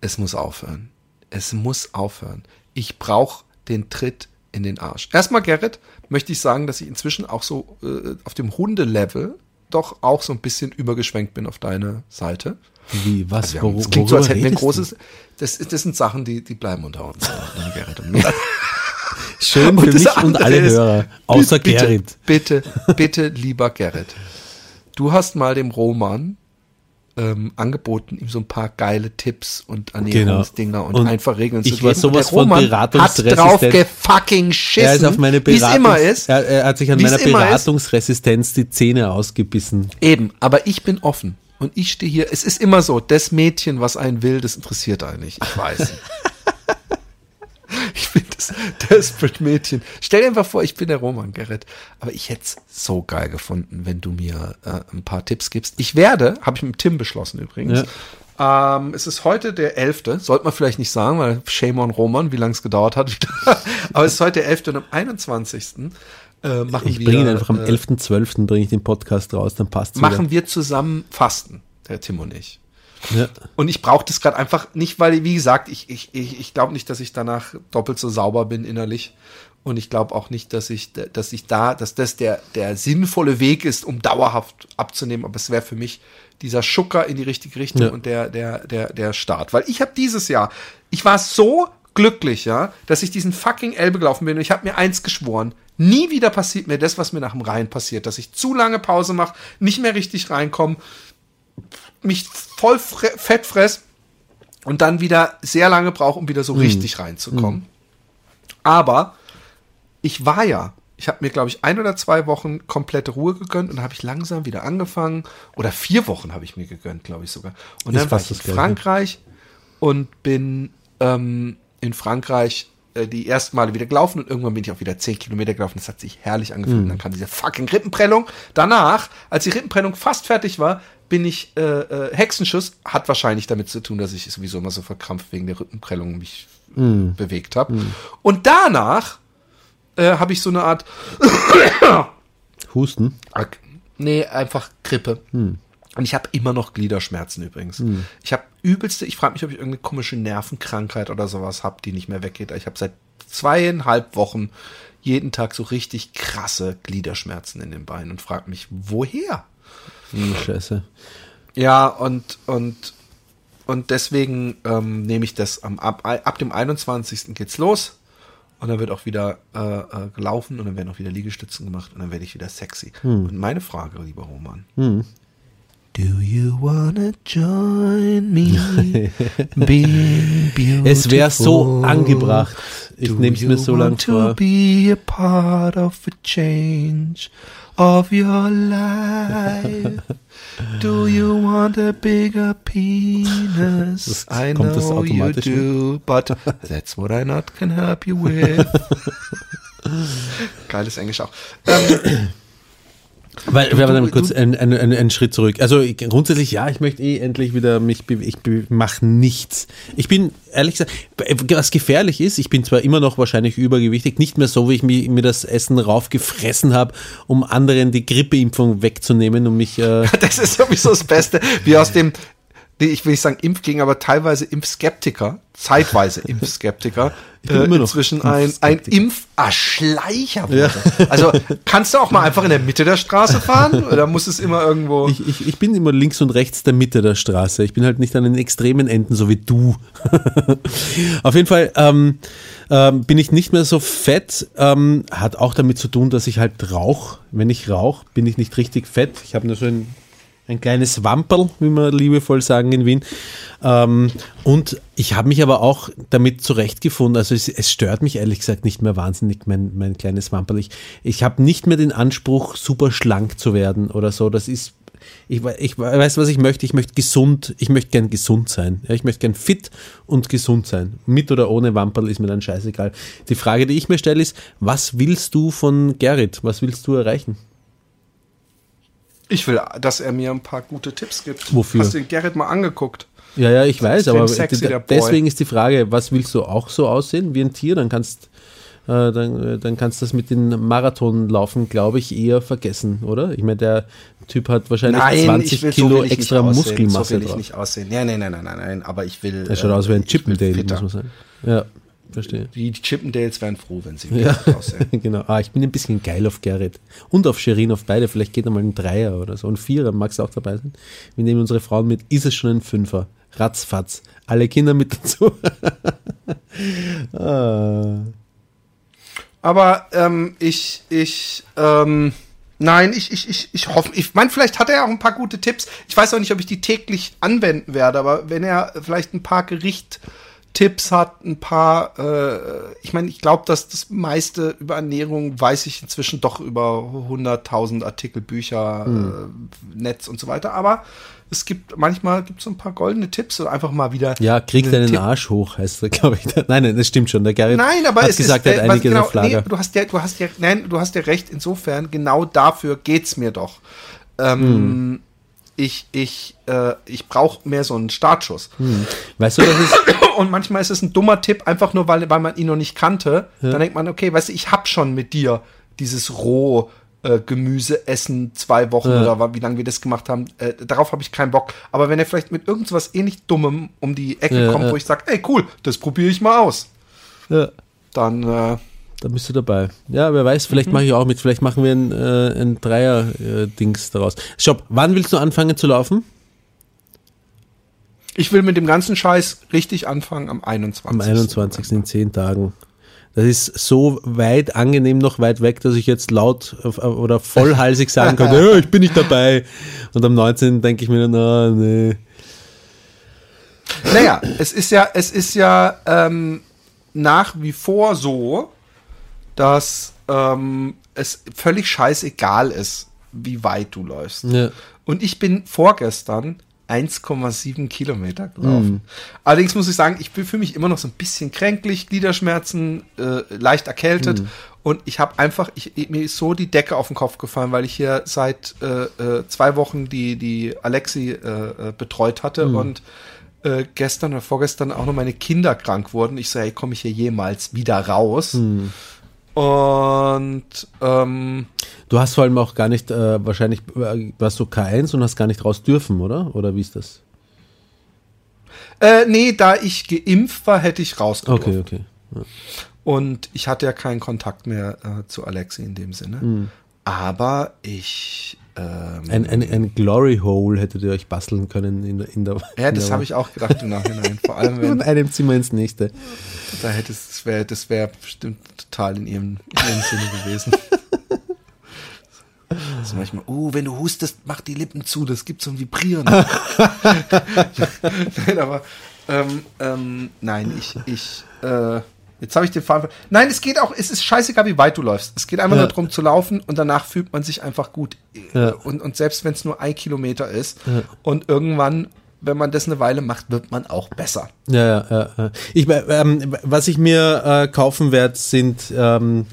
es muss aufhören. Es muss aufhören. Ich brauche den Tritt in den Arsch. Erstmal, Gerrit, möchte ich sagen, dass ich inzwischen auch so äh, auf dem Hundelevel doch auch so ein bisschen übergeschwenkt bin auf deine Seite. Wie, was? Wor- es klingt so, als hätten wir ein großes. Das, das sind Sachen, die, die bleiben unter uns. Schön für das mich und alle ist, Hörer. Außer bitte, Gerrit. Bitte, bitte, lieber Gerrit. Du hast mal dem Roman ähm, angeboten, ihm so ein paar geile Tipps und Ernährungsdinger und, Und einfache Regeln zu ich geben. war sowas und der von Roman hat beratungsresistent. drauf gefucking schissen, Er ist auf meine wie es Beratungs immer ist. Er, er hat sich an meiner immer ist. Beratungsresistenz die Zähne ausgebissen. Eben, aber ich bin offen. Und ich stehe hier, es ist immer so, das Mädchen, was einen will, das interessiert einen nicht. Ich weiß. ich bin das Desperate Mädchen. Stell dir einfach vor, ich bin der Roman Gerrit. Aber ich hätte es so geil gefunden, wenn du mir äh, ein paar Tipps gibst. Ich werde, habe ich mit Tim beschlossen übrigens. Ähm, es ist heute der 11. Sollte man vielleicht nicht sagen, weil shame on Roman, wie lange es gedauert hat. aber es ist heute der 11. und am 21. Äh, machen Ich wir, bringe ihn einfach am äh, 11.12. bringe ich den Podcast raus, dann passt es machen wir zusammen Fasten, der Tim und ich. Ja. Und ich brauche das gerade einfach nicht, weil, wie gesagt, ich, ich, ich, ich glaube nicht, dass ich danach doppelt so sauber bin innerlich. Und ich glaube auch nicht, dass ich, dass ich da, dass das der, der sinnvolle Weg ist, um dauerhaft abzunehmen. Aber es wäre für mich dieser Schucker in die richtige Richtung Ja. und der, der, der, der Start. Weil ich habe dieses Jahr, ich war so glücklich, ja, dass ich diesen fucking Elbe gelaufen bin und ich habe mir eins geschworen. Nie wieder passiert mir das, was mir nach dem Rhein passiert, dass ich zu lange Pause mache, nicht mehr richtig reinkomme, mich voll fett fress und dann wieder sehr lange brauche, um wieder so richtig reinzukommen. Aber ich war ja, ich habe mir, glaube ich, ein oder zwei Wochen komplette Ruhe gegönnt und habe ich langsam wieder angefangen. Oder vier Wochen habe ich mir gegönnt, glaube ich sogar. Und dann war ich in. Frankreich und bin ähm, in Frankreich äh, die ersten Male wieder gelaufen und irgendwann bin ich auch wieder zehn Kilometer gelaufen. Das hat sich herrlich angefühlt. Mhm. Und dann kam diese fucking Rippenprellung. Danach, als die Rippenprellung fast fertig war, bin ich äh, äh, Hexenschuss. Hat wahrscheinlich damit zu tun, dass ich sowieso immer so verkrampft wegen der Rippenprellung mich Mhm. bewegt habe. Und danach äh, habe ich so eine Art Husten. Ak- Nee, einfach Grippe. Und ich habe immer noch Gliederschmerzen übrigens. Ich habe übelste, ich frage mich, ob ich irgendeine komische Nervenkrankheit oder sowas habe, die nicht mehr weggeht. Ich habe seit zweieinhalb Wochen jeden Tag so richtig krasse Gliederschmerzen in den Beinen und frage mich, woher? Hm, Scheiße. Ja, und, und und deswegen ähm, nehme ich das am, ab, ab dem 21. geht's los. Und dann wird auch wieder äh, äh, gelaufen und dann werden auch wieder Liegestützen gemacht und dann werde ich wieder sexy. Hm. Und meine Frage, lieber Roman. Do you wanna join me? being beautiful? Es wäre so angebracht. Ich nehme es mir so lang want to vor. be a part of a change of your life? Do you want a bigger penis? Das I know you mit? do, but that's what I not can help you with. Geiles Englisch auch. Ähm, Weil, Du- wir haben dann kurz einen, einen, einen, Schritt zurück. Also ich, grundsätzlich ja, ich möchte eh endlich wieder mich, ich mache nichts. Ich bin ehrlich gesagt, was gefährlich ist, ich bin zwar immer noch wahrscheinlich übergewichtig, nicht mehr so, wie ich mir, mir das Essen raufgefressen habe, um anderen die Grippeimpfung wegzunehmen, um mich äh, das ist sowieso das Beste, wie aus dem, nee, ich will nicht sagen Impfgegner, aber teilweise Impfskeptiker, zeitweise Impfskeptiker, bin äh, inzwischen ein, ein Impfskeptiker. Impfaschleicher wurde. Also kannst du auch mal einfach in der Mitte der Straße fahren oder muss es immer irgendwo... Ich, ich, ich bin immer links und rechts der Mitte der Straße. Ich bin halt nicht an den extremen Enden, so wie du. Auf jeden Fall ähm, ähm, bin ich nicht mehr so fett. Ähm, hat auch damit zu tun, dass ich halt rauche. Wenn ich rauche, bin ich nicht richtig fett. Ich habe nur so ein, ein kleines Wamperl, wie wir liebevoll sagen in Wien. Ähm, und ich habe mich aber auch damit zurechtgefunden. Also es, es stört mich ehrlich gesagt nicht mehr wahnsinnig, mein, mein kleines Wamperl. Ich, ich habe nicht mehr den Anspruch, super schlank zu werden oder so. Das ist ich, ich we- weiß, was ich möchte. Ich möchte gesund, ich möchte gern gesund sein. Ja, ich möchte gern fit und gesund sein. Mit oder ohne Wamperl ist mir dann scheißegal. Die Frage, die ich mir stelle, ist, was willst du von Gerrit? Was willst du erreichen? Ich will, dass er mir ein paar gute Tipps gibt. Wofür? Hast du den Gerrit mal angeguckt? Ja, ja, ich weiß, aber sexy, deswegen ist die Frage, was willst du auch so aussehen wie ein Tier? Dann kannst äh, dann, äh, dann kannst du das mit den Marathonlaufen, glaube ich, eher vergessen, oder? Ich meine, der Typ hat wahrscheinlich 20 will- Kilo nicht extra. Muskelmasse So will ich drauf. nicht aussehen. Nein, nein, nein, nein, nein, nein, aber ich will... Der schaut äh, aus wie ein Chippendale, muss man sagen. Ja, verstehe. Die Chippendales wären froh, wenn sie Ja, fitter aussehen. genau. Ah, ich bin ein bisschen geil auf Gerrit. Und auf Sherin, auf beide. Vielleicht geht er mal ein Dreier oder so. Ein Vierer, magst du auch dabei sein? Wir nehmen unsere Frauen mit. Ist es schon ein Fünfer? Ratzfatz. Alle Kinder mit dazu. ah. Aber ähm, ich, ich, ähm, nein, ich, ich, ich, ich hoffe, ich meine, vielleicht hat er ja auch ein paar gute Tipps. Ich weiß auch nicht, ob ich die täglich anwenden werde, aber wenn er vielleicht ein paar Gerichttipps hat, ein paar, äh, ich meine, ich glaube, dass das meiste über Ernährung weiß ich inzwischen doch über 100.000 Artikel, Bücher, äh, Netz und so weiter, aber es gibt, manchmal gibt es so ein paar goldene Tipps oder einfach mal wieder. Ja, krieg einen deinen Tipp. Arsch hoch, heißt er, glaube ich. Nein, nein, das stimmt schon. Der Gerrit Nein, aber hat es gesagt, ist, er äh, hat einiges genau, auf Lager. Nee, du hast ja, du hast ja, nein, du hast ja recht. Insofern, genau dafür geht's mir doch. Ähm, Hm. Ich, ich, äh, ich brauche mehr so einen Startschuss. Weißt du, das ist, Und manchmal ist es ein dummer Tipp, einfach nur, weil, weil man ihn noch nicht kannte. Dann denkt man, okay, weißt du, ich hab schon mit dir dieses roh äh, Gemüse essen zwei Wochen Ja. oder wie lange wir das gemacht haben. Äh, darauf habe ich keinen Bock. Aber wenn er vielleicht mit irgendwas ähnlich Dummem um die Ecke Ja, kommt, ja. wo ich sage, ey cool, das probiere ich mal aus, ja, dann äh, da bist du dabei. Ja, wer weiß, vielleicht mache ich auch mit. Vielleicht machen wir ein, äh, ein Dreier-Dings daraus. Stopp, wann willst du anfangen zu laufen? Ich will mit dem ganzen Scheiß richtig anfangen am 21. Am 21. in zehn Tagen. Das ist so weit angenehm noch weit weg, dass ich jetzt laut auf- oder vollhalsig sagen könnte, ja, ich bin nicht dabei. Und am 19. denke ich mir dann, ah, nee. Naja, es ist ja, es ist ja ähm, nach wie vor so, dass ähm, es völlig scheißegal ist, wie weit du läufst. Ja. Und ich bin vorgestern 1,7 Kilometer gelaufen. Allerdings muss ich sagen, ich fühle mich immer noch so ein bisschen kränklich, Gliederschmerzen, äh, leicht erkältet. Und ich habe einfach, ich, mir ist so die Decke auf den Kopf gefallen, weil ich hier seit äh, äh, zwei Wochen die, die Alexi äh, äh, betreut hatte und äh, gestern oder vorgestern auch noch meine Kinder krank wurden. Ich so, hey, komme ich hier jemals wieder raus? Und ähm, Du hast vor allem auch gar nicht, äh, wahrscheinlich äh, warst du K1 und hast gar nicht raus dürfen, oder? Oder wie ist das? äh, nee, da ich geimpft war, hätte ich rausgedurft. Okay, okay. Und ich hatte ja keinen Kontakt mehr äh, zu Alexi in dem Sinne. aber ich. Ähm, Ein, ein, ein Glory Hole hättet ihr euch basteln können in, der- in der. ja, das habe ich auch gedacht im Nachhinein. Vor allem, Von wenn einem Zimmer ins nächste. da hättest, das wäre das wär bestimmt total in ihrem, in ihrem Sinne gewesen. Also manchmal, oh, wenn du hustest, mach die Lippen zu, das gibt so ein Vibrieren. nein, aber ähm, ähm, nein, ich, ich, äh, jetzt habe ich den Faden. Nein, es geht auch, es ist scheißegal, wie weit du läufst. Es geht einfach Ja. nur darum zu laufen und danach fühlt man sich einfach gut. Ja. Und, und selbst wenn es nur ein Kilometer ist und irgendwann, wenn man das eine Weile macht, wird man auch besser. Ja, ja, ja, ja. Ich, ähm, was ich mir äh, kaufen werde, sind ähm,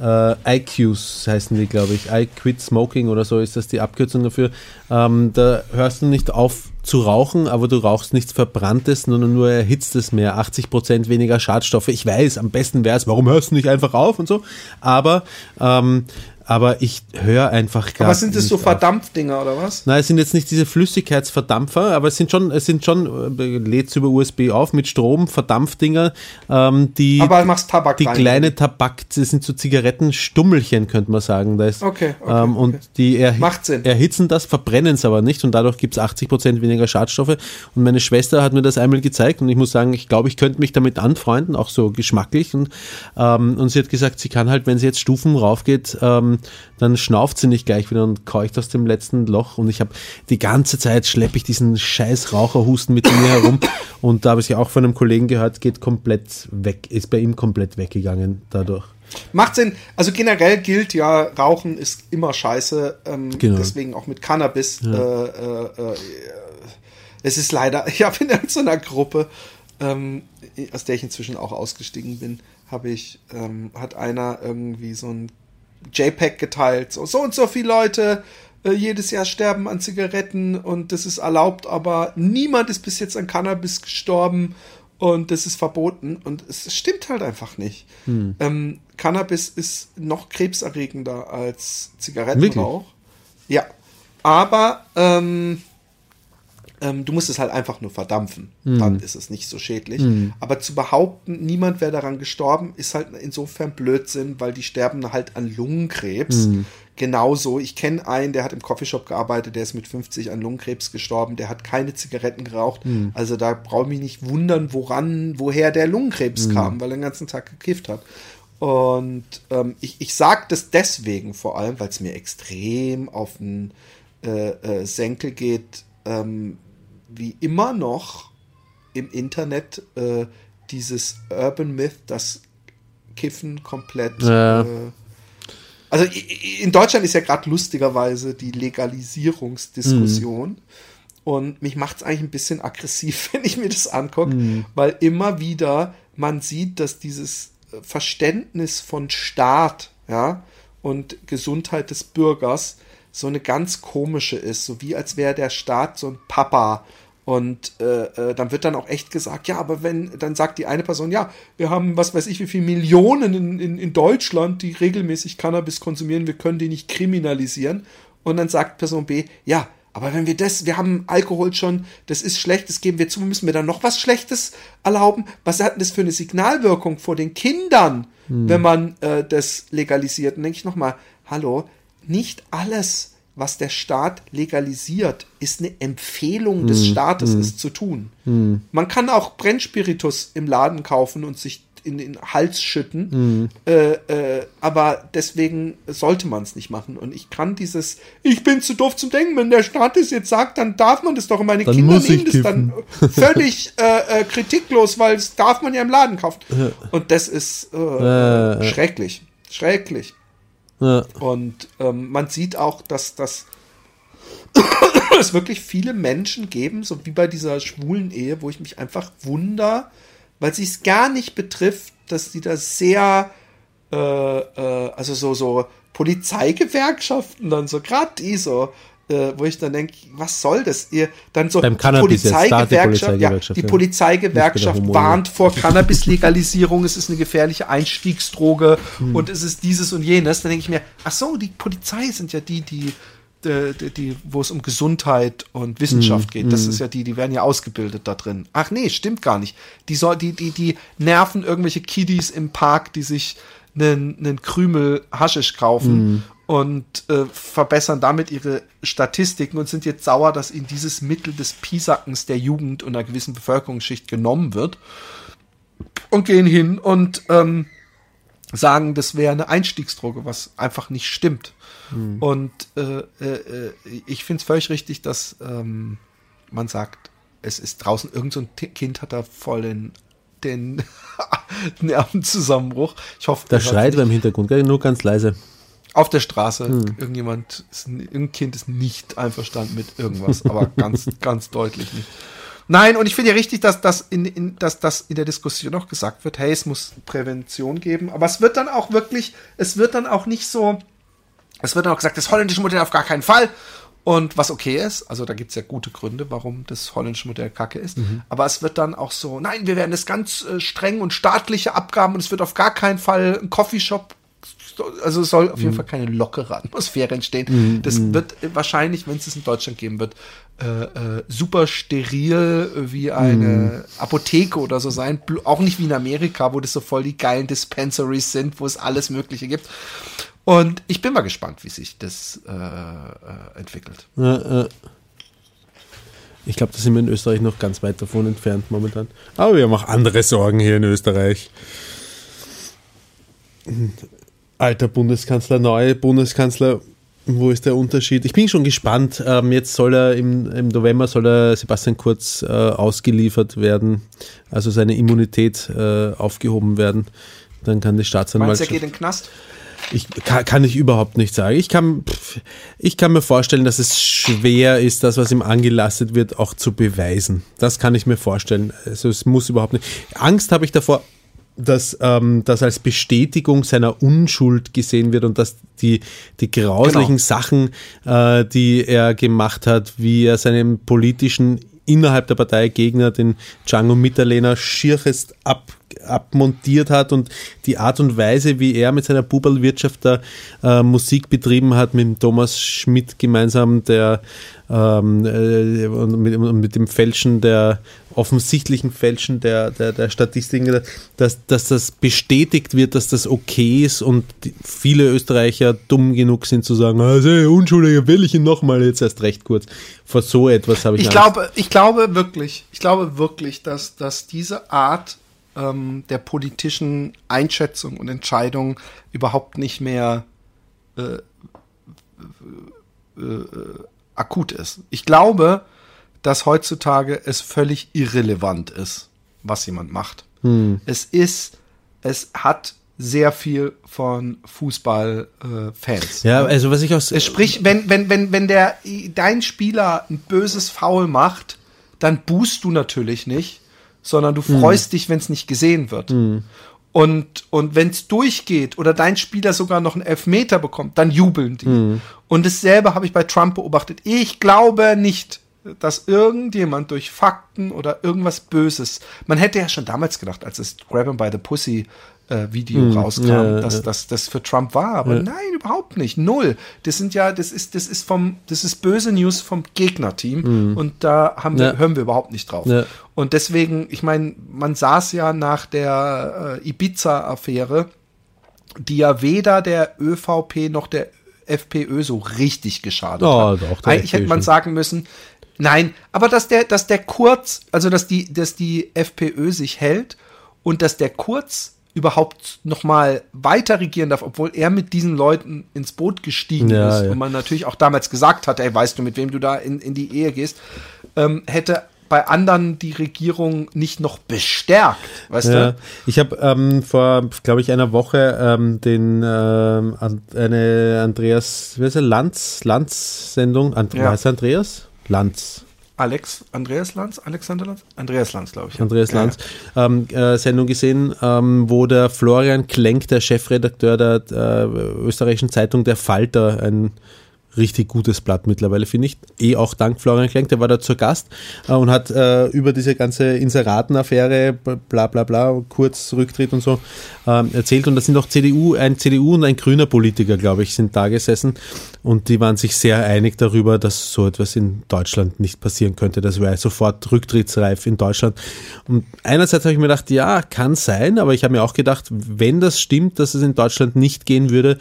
äh, IQs, heißen die, glaube ich. I Quit Smoking oder so ist das die Abkürzung dafür. Ähm, da hörst du nicht auf zu rauchen, aber du rauchst nichts Verbranntes, sondern nur erhitztes mehr. 80% weniger Schadstoffe. Ich weiß, am besten wäre es, warum hörst du nicht einfach auf und so. Aber, ähm, aber ich höre einfach gar Aber sind das so auf. Verdampfdinger oder was? Nein, es sind jetzt nicht diese Flüssigkeitsverdampfer, aber es sind schon, es sind schon, äh, lädt's über USB auf mit Strom, Verdampfdinger, ähm, die, Aber machst Tabak die rein. kleine Tabak, das sind so Zigarettenstummelchen, könnte man sagen. Da ist, Okay, okay, ähm, und okay. die erhi erhitzen das, verbrennen es aber nicht und dadurch gibt es 80% weniger Schadstoffe. Und meine Schwester hat mir das einmal gezeigt und ich muss sagen, ich glaube, ich könnte mich damit anfreunden, auch so geschmacklich. Und, ähm, und sie hat gesagt, sie kann halt, wenn sie jetzt Stufen raufgeht, ähm, dann schnauft sie nicht gleich wieder und keucht aus dem letzten Loch. Und ich habe die ganze Zeit schleppe ich diesen scheiß Raucherhusten mit mir herum. Und da habe ich ja auch von einem Kollegen gehört, geht komplett weg, ist bei ihm komplett weggegangen dadurch. Macht Sinn. Also generell gilt ja, Rauchen ist immer scheiße. Ähm, Genau. Deswegen auch mit Cannabis. Äh, äh, äh, es ist leider, ich habe in so einer Gruppe, ähm, aus der ich inzwischen auch ausgestiegen bin, habe ich, ähm, hat einer irgendwie so ein JPEG geteilt. So, so und so viele Leute äh, jedes Jahr sterben an Zigaretten und das ist erlaubt, aber niemand ist bis jetzt an Cannabis gestorben und das ist verboten und es stimmt halt einfach nicht. Ähm, Cannabis ist noch krebserregender als Zigarettenrauch. Ja, aber ähm, ähm, du musst es halt einfach nur verdampfen. Dann ist es nicht so schädlich. Aber zu behaupten, niemand wäre daran gestorben, ist halt insofern Blödsinn, weil die sterben halt an Lungenkrebs. Genauso, ich kenne einen, der hat im Coffeeshop gearbeitet, der ist mit 50 an Lungenkrebs gestorben, der hat keine Zigaretten geraucht. Also da brauche ich mich nicht wundern, woran, woher der Lungenkrebs kam, weil er den ganzen Tag gekifft hat. Und ähm, ich, ich sage das deswegen vor allem, weil es mir extrem auf den äh, äh, Senkel geht, ähm, wie immer noch im Internet äh, dieses Urban Myth, das Kiffen komplett. Äh, also in Deutschland ist ja gerade lustigerweise die Legalisierungsdiskussion. Und mich macht es eigentlich ein bisschen aggressiv, wenn ich mir das angucke, weil immer wieder man sieht, dass dieses äh, Verständnis von Staat ja, und Gesundheit des Bürgers so eine ganz komische ist, so wie als wäre der Staat so ein Papa. Und äh, äh, dann wird dann auch echt gesagt, ja, aber wenn, dann sagt die eine Person, ja, wir haben, was weiß ich, wie viele Millionen in, in, in Deutschland, die regelmäßig Cannabis konsumieren, wir können die nicht kriminalisieren. Und dann sagt Person B, ja, aber wenn wir das, wir haben Alkohol schon, das ist schlecht, das geben wir zu, müssen wir dann noch was Schlechtes erlauben? Was hat denn das für eine Signalwirkung vor den Kindern, wenn man äh, das legalisiert? Und denke ich nochmal, hallo, nicht alles, was der Staat legalisiert, ist eine Empfehlung des Staates, es zu tun. Man kann auch Brennspiritus im Laden kaufen und sich in den Hals schütten, äh, äh, aber deswegen sollte man es nicht machen. Und ich kann dieses, ich bin zu doof zum Denken, wenn der Staat es jetzt sagt, dann darf man das doch. Und meine Dann Kinder nehmen das dann völlig äh, äh, kritiklos, weil es darf man ja im Laden kaufen. Und das ist Äh, schrecklich. Schrecklich. Ja. Und ähm, man sieht auch, dass das es wirklich viele Menschen geben, so wie bei dieser schwulen Ehe, wo ich mich einfach wunder, weil sie es gar nicht betrifft, dass die da sehr, äh, äh, also so, so Polizeigewerkschaften dann so, gerade die so, äh, wo ich dann denke, was soll das? Ihr dann so Beim Cannabis da die ja, Polizeigewerkschaft, die ja. Polizeigewerkschaft Nicht bei der Homo- warnt vor Cannabis-Legalisierung, es ist eine gefährliche Einstiegsdroge Hm. und es ist dieses und jenes. Dann denke ich mir, ach so, die Polizei sind ja die, die, die, die, die wo es um Gesundheit und Wissenschaft Hm, geht. Das ist ja die, die werden ja ausgebildet da drin. Ach nee, stimmt gar nicht. Die, soll, die, die, die nerven irgendwelche Kiddies im Park, die sich einen, einen Krümel Haschisch kaufen. Hm. Und äh, verbessern damit ihre Statistiken und sind jetzt sauer, dass ihnen dieses Mittel des Piesackens der Jugend und einer gewissen Bevölkerungsschicht genommen wird und gehen hin und ähm, sagen, das wäre eine Einstiegsdroge, was einfach nicht stimmt. Und äh, äh, ich finde es völlig richtig, dass ähm, man sagt, es ist draußen irgend so ein Kind hat da voll den, den Nervenzusammenbruch. Ich hoffe, Da schreit wer im Hintergrund, gell? nur ganz leise. Auf der Straße. Hm. Irgendjemand, ist, irgendein Kind ist nicht einverstanden mit irgendwas, aber ganz, ganz deutlich nicht. Nein, und ich finde ja richtig, dass das in, in, dass das in der Diskussion auch gesagt wird, hey, es muss Prävention geben, aber es wird dann auch wirklich, es wird dann auch nicht so, es wird dann auch gesagt, das holländische Modell auf gar keinen Fall. Und was okay ist, also da gibt's ja gute Gründe, warum das holländische Modell kacke ist. Aber es wird dann auch so, nein, wir werden das ganz äh, streng und staatliche Abgaben und es wird auf gar keinen Fall ein Coffeeshop, also es soll auf jeden Fall keine lockere Atmosphäre entstehen. Das wird äh, wahrscheinlich, wenn es es in Deutschland geben wird, äh, äh, super steril wie eine Apotheke oder so sein. Auch nicht wie in Amerika, wo das so voll die geilen Dispensaries sind, wo es alles Mögliche gibt. Und ich bin mal gespannt, wie sich das äh, äh, entwickelt. Ich glaube, da sind wir in Österreich noch ganz weit davon entfernt momentan. Aber wir haben auch andere Sorgen hier in Österreich. Alter Bundeskanzler, neue Bundeskanzler, wo ist der Unterschied? Ich bin schon gespannt. Ähm, jetzt soll er im, im November soll er Sebastian Kurz äh, ausgeliefert werden, also seine Immunität äh, aufgehoben werden. Dann kann die Meinst du, Staatsanwaltschaft. er geht in den Knast? Ich kann, kann ich überhaupt nicht sagen. Ich kann, ich kann mir vorstellen, dass es schwer ist, das, was ihm angelastet wird, auch zu beweisen. Das kann ich mir vorstellen. Also es muss überhaupt nicht. Angst habe ich davor, dass ähm, das als Bestätigung seiner Unschuld gesehen wird und dass die, die grauslichen Genau. Sachen, äh, die er gemacht hat, wie er seinem politischen innerhalb der Partei Gegner, den Django Mitterlehner, schierchest ab, abmontiert hat und die Art und Weise, wie er mit seiner Bubalwirtschaft da äh, Musik betrieben hat, mit dem Thomas Schmidt gemeinsam, der ähm, äh, und mit, und mit dem Fälschen der offensichtlichen Fälschen der, der, der Statistiken, dass, dass das bestätigt wird, dass das okay ist und viele Österreicher dumm genug sind zu sagen, also Unschuldige will ich ihn nochmal jetzt erst recht kurz. Vor so etwas habe ich Ich Angst. glaube, ich glaube wirklich, ich glaube wirklich, dass, dass diese Art ähm, der politischen Einschätzung und Entscheidung überhaupt nicht mehr äh, äh, äh, akut ist. Ich glaube, dass heutzutage es völlig irrelevant ist, was jemand macht. Es ist, es hat sehr viel von Fußballfans. Ja, also was ich aus Es spricht, wenn, wenn, wenn, wenn der, dein Spieler ein böses Foul macht, dann buhst du natürlich nicht, sondern du freust dich, wenn es nicht gesehen wird. Und, und wenn es durchgeht oder dein Spieler sogar noch einen Elfmeter bekommt, dann jubeln die. Und dasselbe habe ich bei Trump beobachtet. Ich glaube nicht, dass irgendjemand durch Fakten oder irgendwas Böses, man hätte ja schon damals gedacht, als das Grab him by the Pussy äh, Video rauskam, ja, dass ja. dass das für Trump war, aber nein, überhaupt nicht, null. Das sind ja, das ist, das ist vom, das ist böse News vom Gegnerteam und da haben wir, Ja. hören wir überhaupt nicht drauf. Ja. Und deswegen, ich meine, man saß ja nach der äh, Ibiza-Affäre, die ja weder der ÖVP noch der FPÖ so richtig geschadet Oh, hat. doch, Eigentlich hätte man sagen müssen, nein, aber dass der, dass der Kurz, also dass die, dass die FPÖ sich hält und dass der Kurz überhaupt noch mal weiter regieren darf, obwohl er mit diesen Leuten ins Boot gestiegen Ja, ist ja. und man natürlich auch damals gesagt hat, ey, weißt du, mit wem du da in, in die Ehe gehst, ähm, hätte bei anderen die Regierung nicht noch bestärkt, weißt Ja, du? ich habe ähm, vor, glaube ich, einer Woche ähm, den ähm, eine Andreas, wie heißt er, Lanz, Lanz-Sendung. Ja. Heißt er Andreas? Lanz. Alex, Andreas Lanz, Alexander Lanz? Andreas Lanz, glaube ich. Andreas Ja, Lanz, ähm, äh, Sendung gesehen, ähm, wo der Florian Klenk, der Chefredakteur der äh, österreichischen Zeitung Der Falter, ein richtig gutes Blatt mittlerweile, finde ich. Eh auch dank Florian Klenk, der war da zu Gast äh, und hat äh, über diese ganze Inseratenaffäre, bla bla bla, kurz Rücktritt und so, ähm, erzählt. Und da sind auch CDU, ein CDU und ein grüner Politiker, glaube ich, sind da gesessen und die waren sich sehr einig darüber, dass so etwas in Deutschland nicht passieren könnte. Das wäre sofort rücktrittsreif in Deutschland. Und einerseits habe ich mir gedacht, ja, kann sein, aber ich habe mir auch gedacht, wenn das stimmt, dass es in Deutschland nicht gehen würde,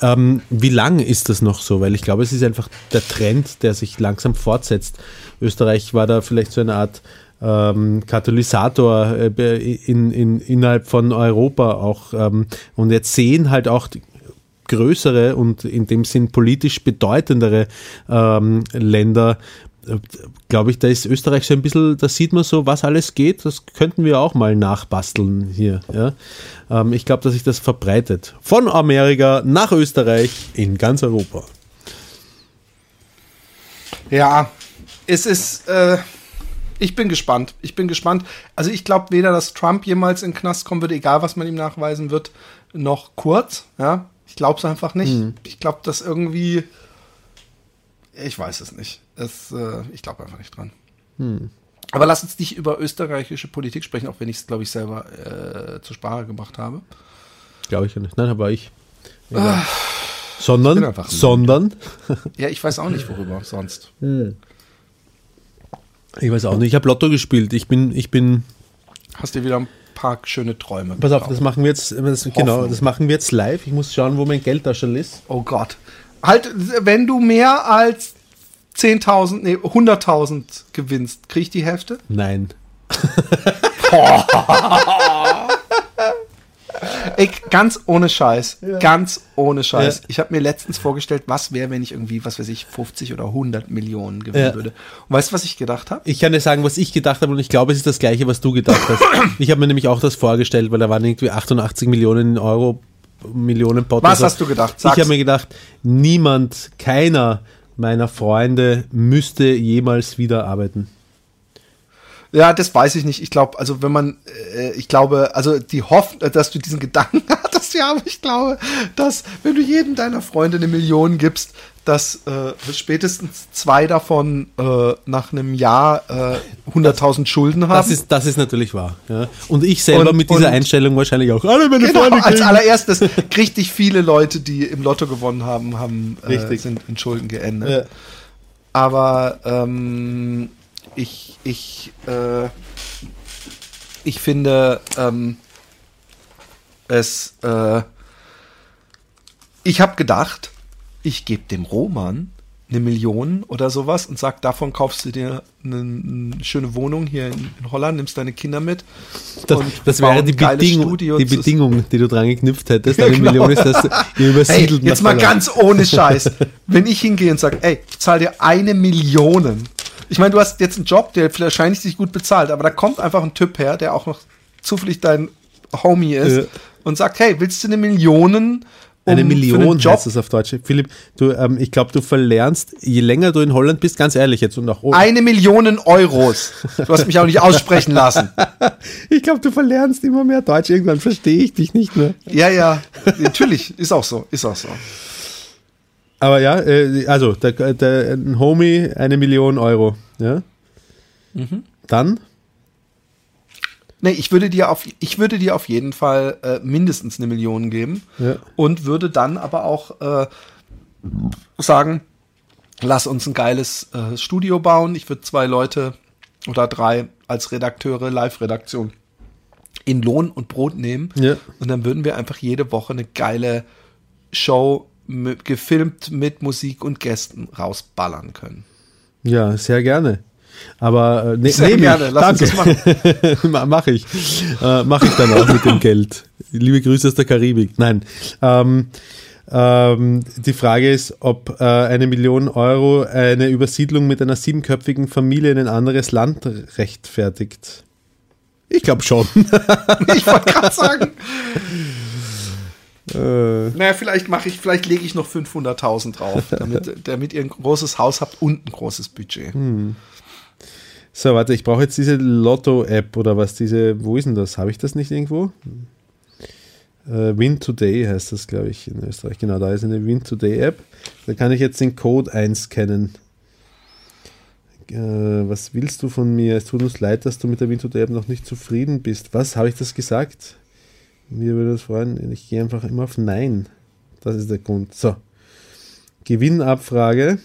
Ähm, wie lang ist das noch so? Weil ich glaube, es ist einfach der Trend, der sich langsam fortsetzt. Österreich war da vielleicht so eine Art ähm, Katalysator äh, in, in, innerhalb von Europa auch. Ähm, und jetzt sehen halt auch größere und in dem Sinn politisch bedeutendere ähm, Länder glaube ich, da ist Österreich so ein bisschen, da sieht man so, was alles geht. Das könnten wir auch mal nachbasteln hier. Ja? Ähm, ich glaube, dass sich das verbreitet. Von Amerika nach Österreich in ganz Europa. Ja, es ist. Äh, ich bin gespannt. Ich bin gespannt. Also ich glaube weder, dass Trump jemals in den Knast kommen wird, egal was man ihm nachweisen wird, noch kurz. Ja, ich glaube es einfach nicht. Mhm. Ich glaube, dass irgendwie. Ich weiß es nicht. Es, äh, ich glaube einfach nicht dran. Aber lass uns nicht über österreichische Politik sprechen, auch wenn ich es, glaube ich, selber äh, zur Sprache gebracht habe. Glaube ich ja nicht. Nein, aber ich. Ah. Ich Sondern, müde. sondern, Ja, ich weiß auch nicht, worüber sonst. ich weiß auch nicht, ich habe Lotto gespielt. Ich bin, ich bin, Hast dir wieder ein paar schöne Träume. pass auf, das machen wir jetzt, das, genau, das machen wir jetzt live. Ich muss schauen, wo mein Geldtaschel ist. Oh Gott. Halt, wenn du mehr als 10.000, nee, 100.000 gewinnst, krieg ich die Hälfte? Nein. Ey, ganz ohne Scheiß. Ganz ohne Scheiß. Ja. Ich habe mir letztens vorgestellt, was wäre, wenn ich irgendwie, was weiß ich, 50 oder 100 Millionen gewinnen Ja. würde. Und weißt du, was ich gedacht habe? Ich kann dir sagen, was ich gedacht habe und ich glaube, es ist das gleiche, was du gedacht hast. Ich habe mir nämlich auch das vorgestellt, weil da waren irgendwie 88 Millionen Euro, Millionen Pot. Was hast du gedacht? Ich Sag's. habe mir gedacht, niemand, keiner meiner Freunde müsste jemals wieder arbeiten. Ja, das weiß ich nicht. Ich glaube, also wenn man, äh, ich glaube, also die Hoffnung, dass du diesen Gedanken hattest, ja, aber ich glaube, dass wenn du jedem deiner Freunde eine Million gibst, dass äh, spätestens zwei davon äh, nach einem Jahr äh, 100.000 Schulden haben. Das ist, das ist natürlich wahr. Ja. Und ich selber Und- mit dieser Einstellung wahrscheinlich auch. Alle meine Genau, Freunde als allererstes richtig viele Leute, die im Lotto gewonnen haben, haben äh, Richtig. sind in Schulden geendet. Ja. Aber ähm, ich, ich, äh, ich finde ähm, es, äh, ich habe gedacht, ich gebe dem Roman eine Million oder sowas und sag, davon kaufst du dir eine, eine schöne Wohnung hier in, in Holland, nimmst deine Kinder mit. Das, das wäre die Bedingung, Studio die Bedingung, die du dran geknüpft hättest. Eine Genau. Million ist, dass ihr Hey, übersiedelt jetzt nach mal Holland. ganz ohne Scheiß. Wenn ich hingehe und sage, ey, ich zahle dir eine Million. Ich meine, du hast jetzt einen Job, der wahrscheinlich sich gut bezahlt, aber da kommt einfach ein Typ her, der auch noch zufällig dein Homie ist Ja. und sagt, hey, willst du eine Million? Um Eine Million Job heißt das auf Deutsch. Philipp, du, ähm, ich glaube, du verlernst, je länger du in Holland bist, ganz ehrlich jetzt und auch oh, eine Million Euros. Du hast mich auch nicht aussprechen lassen. ich glaube, du verlernst immer mehr Deutsch. Irgendwann verstehe ich dich nicht mehr. Ja, ja, natürlich, ist auch so, ist auch so. Aber ja, äh, also der, der, ein Homie, eine Million Euro. Ja? Mhm. Dann? Nee, ich würde dir auf, ich würde dir auf jeden Fall äh, mindestens eine Million geben Ja. und würde dann aber auch äh, sagen, lass uns ein geiles äh, Studio bauen. Ich würde zwei Leute oder drei als Redakteure, Live-Redaktion in Lohn und Brot nehmen. Ja. Und dann würden wir einfach jede Woche eine geile Show gefilmt mit Musik und Gästen rausballern können. Ja, sehr gerne. Aber äh, ne, Sehr gerne, ich. lass uns Danke. Ma- Mach ich. Äh, Mach ich dann auch mit dem Geld. Liebe Grüße aus der Karibik. Nein. Ähm, ähm, die Frage ist, ob äh, eine Million Euro eine Übersiedlung mit einer siebenköpfigen Familie in ein anderes Land rechtfertigt. Ich glaube schon. Ich wollte gerade sagen. Äh, Naja, vielleicht mache ich, vielleicht lege ich noch 500.000 drauf, damit, damit ihr ein großes Haus habt und ein großes Budget. So, warte, ich brauche jetzt diese Lotto-App oder was, diese, wo ist denn das? Habe ich das nicht irgendwo? Äh, Win Today heißt das, glaube ich, in Österreich. Genau, da ist eine Win Today-App. Da kann ich jetzt den Code einscannen. Äh, was willst du von mir? Es tut uns leid, dass du mit der Win Today-App noch nicht zufrieden bist. Was, habe ich das gesagt? Mir würde das freuen. Ich gehe einfach immer auf Nein. Das ist der Grund. So. Gewinnabfrage.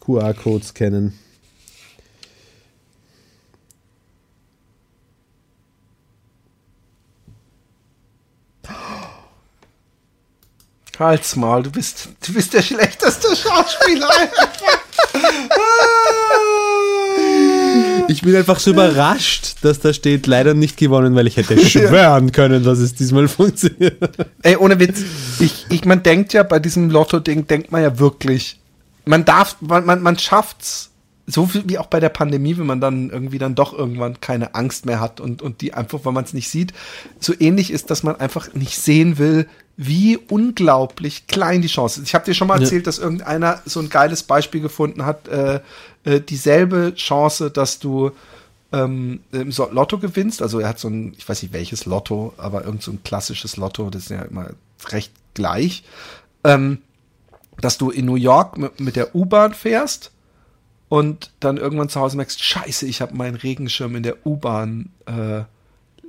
QR-Code scannen. Halt's Maul, du bist, du bist der schlechteste Schauspieler. Ich bin einfach so überrascht, dass da steht, leider nicht gewonnen, weil ich hätte schwören können, dass es diesmal funktioniert. Ey, ohne Witz, ich, ich, man denkt ja bei diesem Lotto-Ding, denkt man ja wirklich, man darf, man, man, man schafft's, so viel wie auch bei der Pandemie, wenn man dann irgendwie dann doch irgendwann keine Angst mehr hat und, und die einfach, weil man es nicht sieht, so ähnlich ist, dass man einfach nicht sehen will, wie unglaublich klein die Chance ist. Ich habe dir schon mal erzählt, dass irgendeiner so ein geiles Beispiel gefunden hat, äh, äh, dieselbe Chance, dass du ähm, im So- Lotto gewinnst. Also er hat so ein, ich weiß nicht welches Lotto, aber irgend so ein klassisches Lotto, das ist ja immer recht gleich. Ähm, dass du in New York mit, mit der U-Bahn fährst und dann irgendwann zu Hause merkst, scheiße, ich habe meinen Regenschirm in der U-Bahn äh,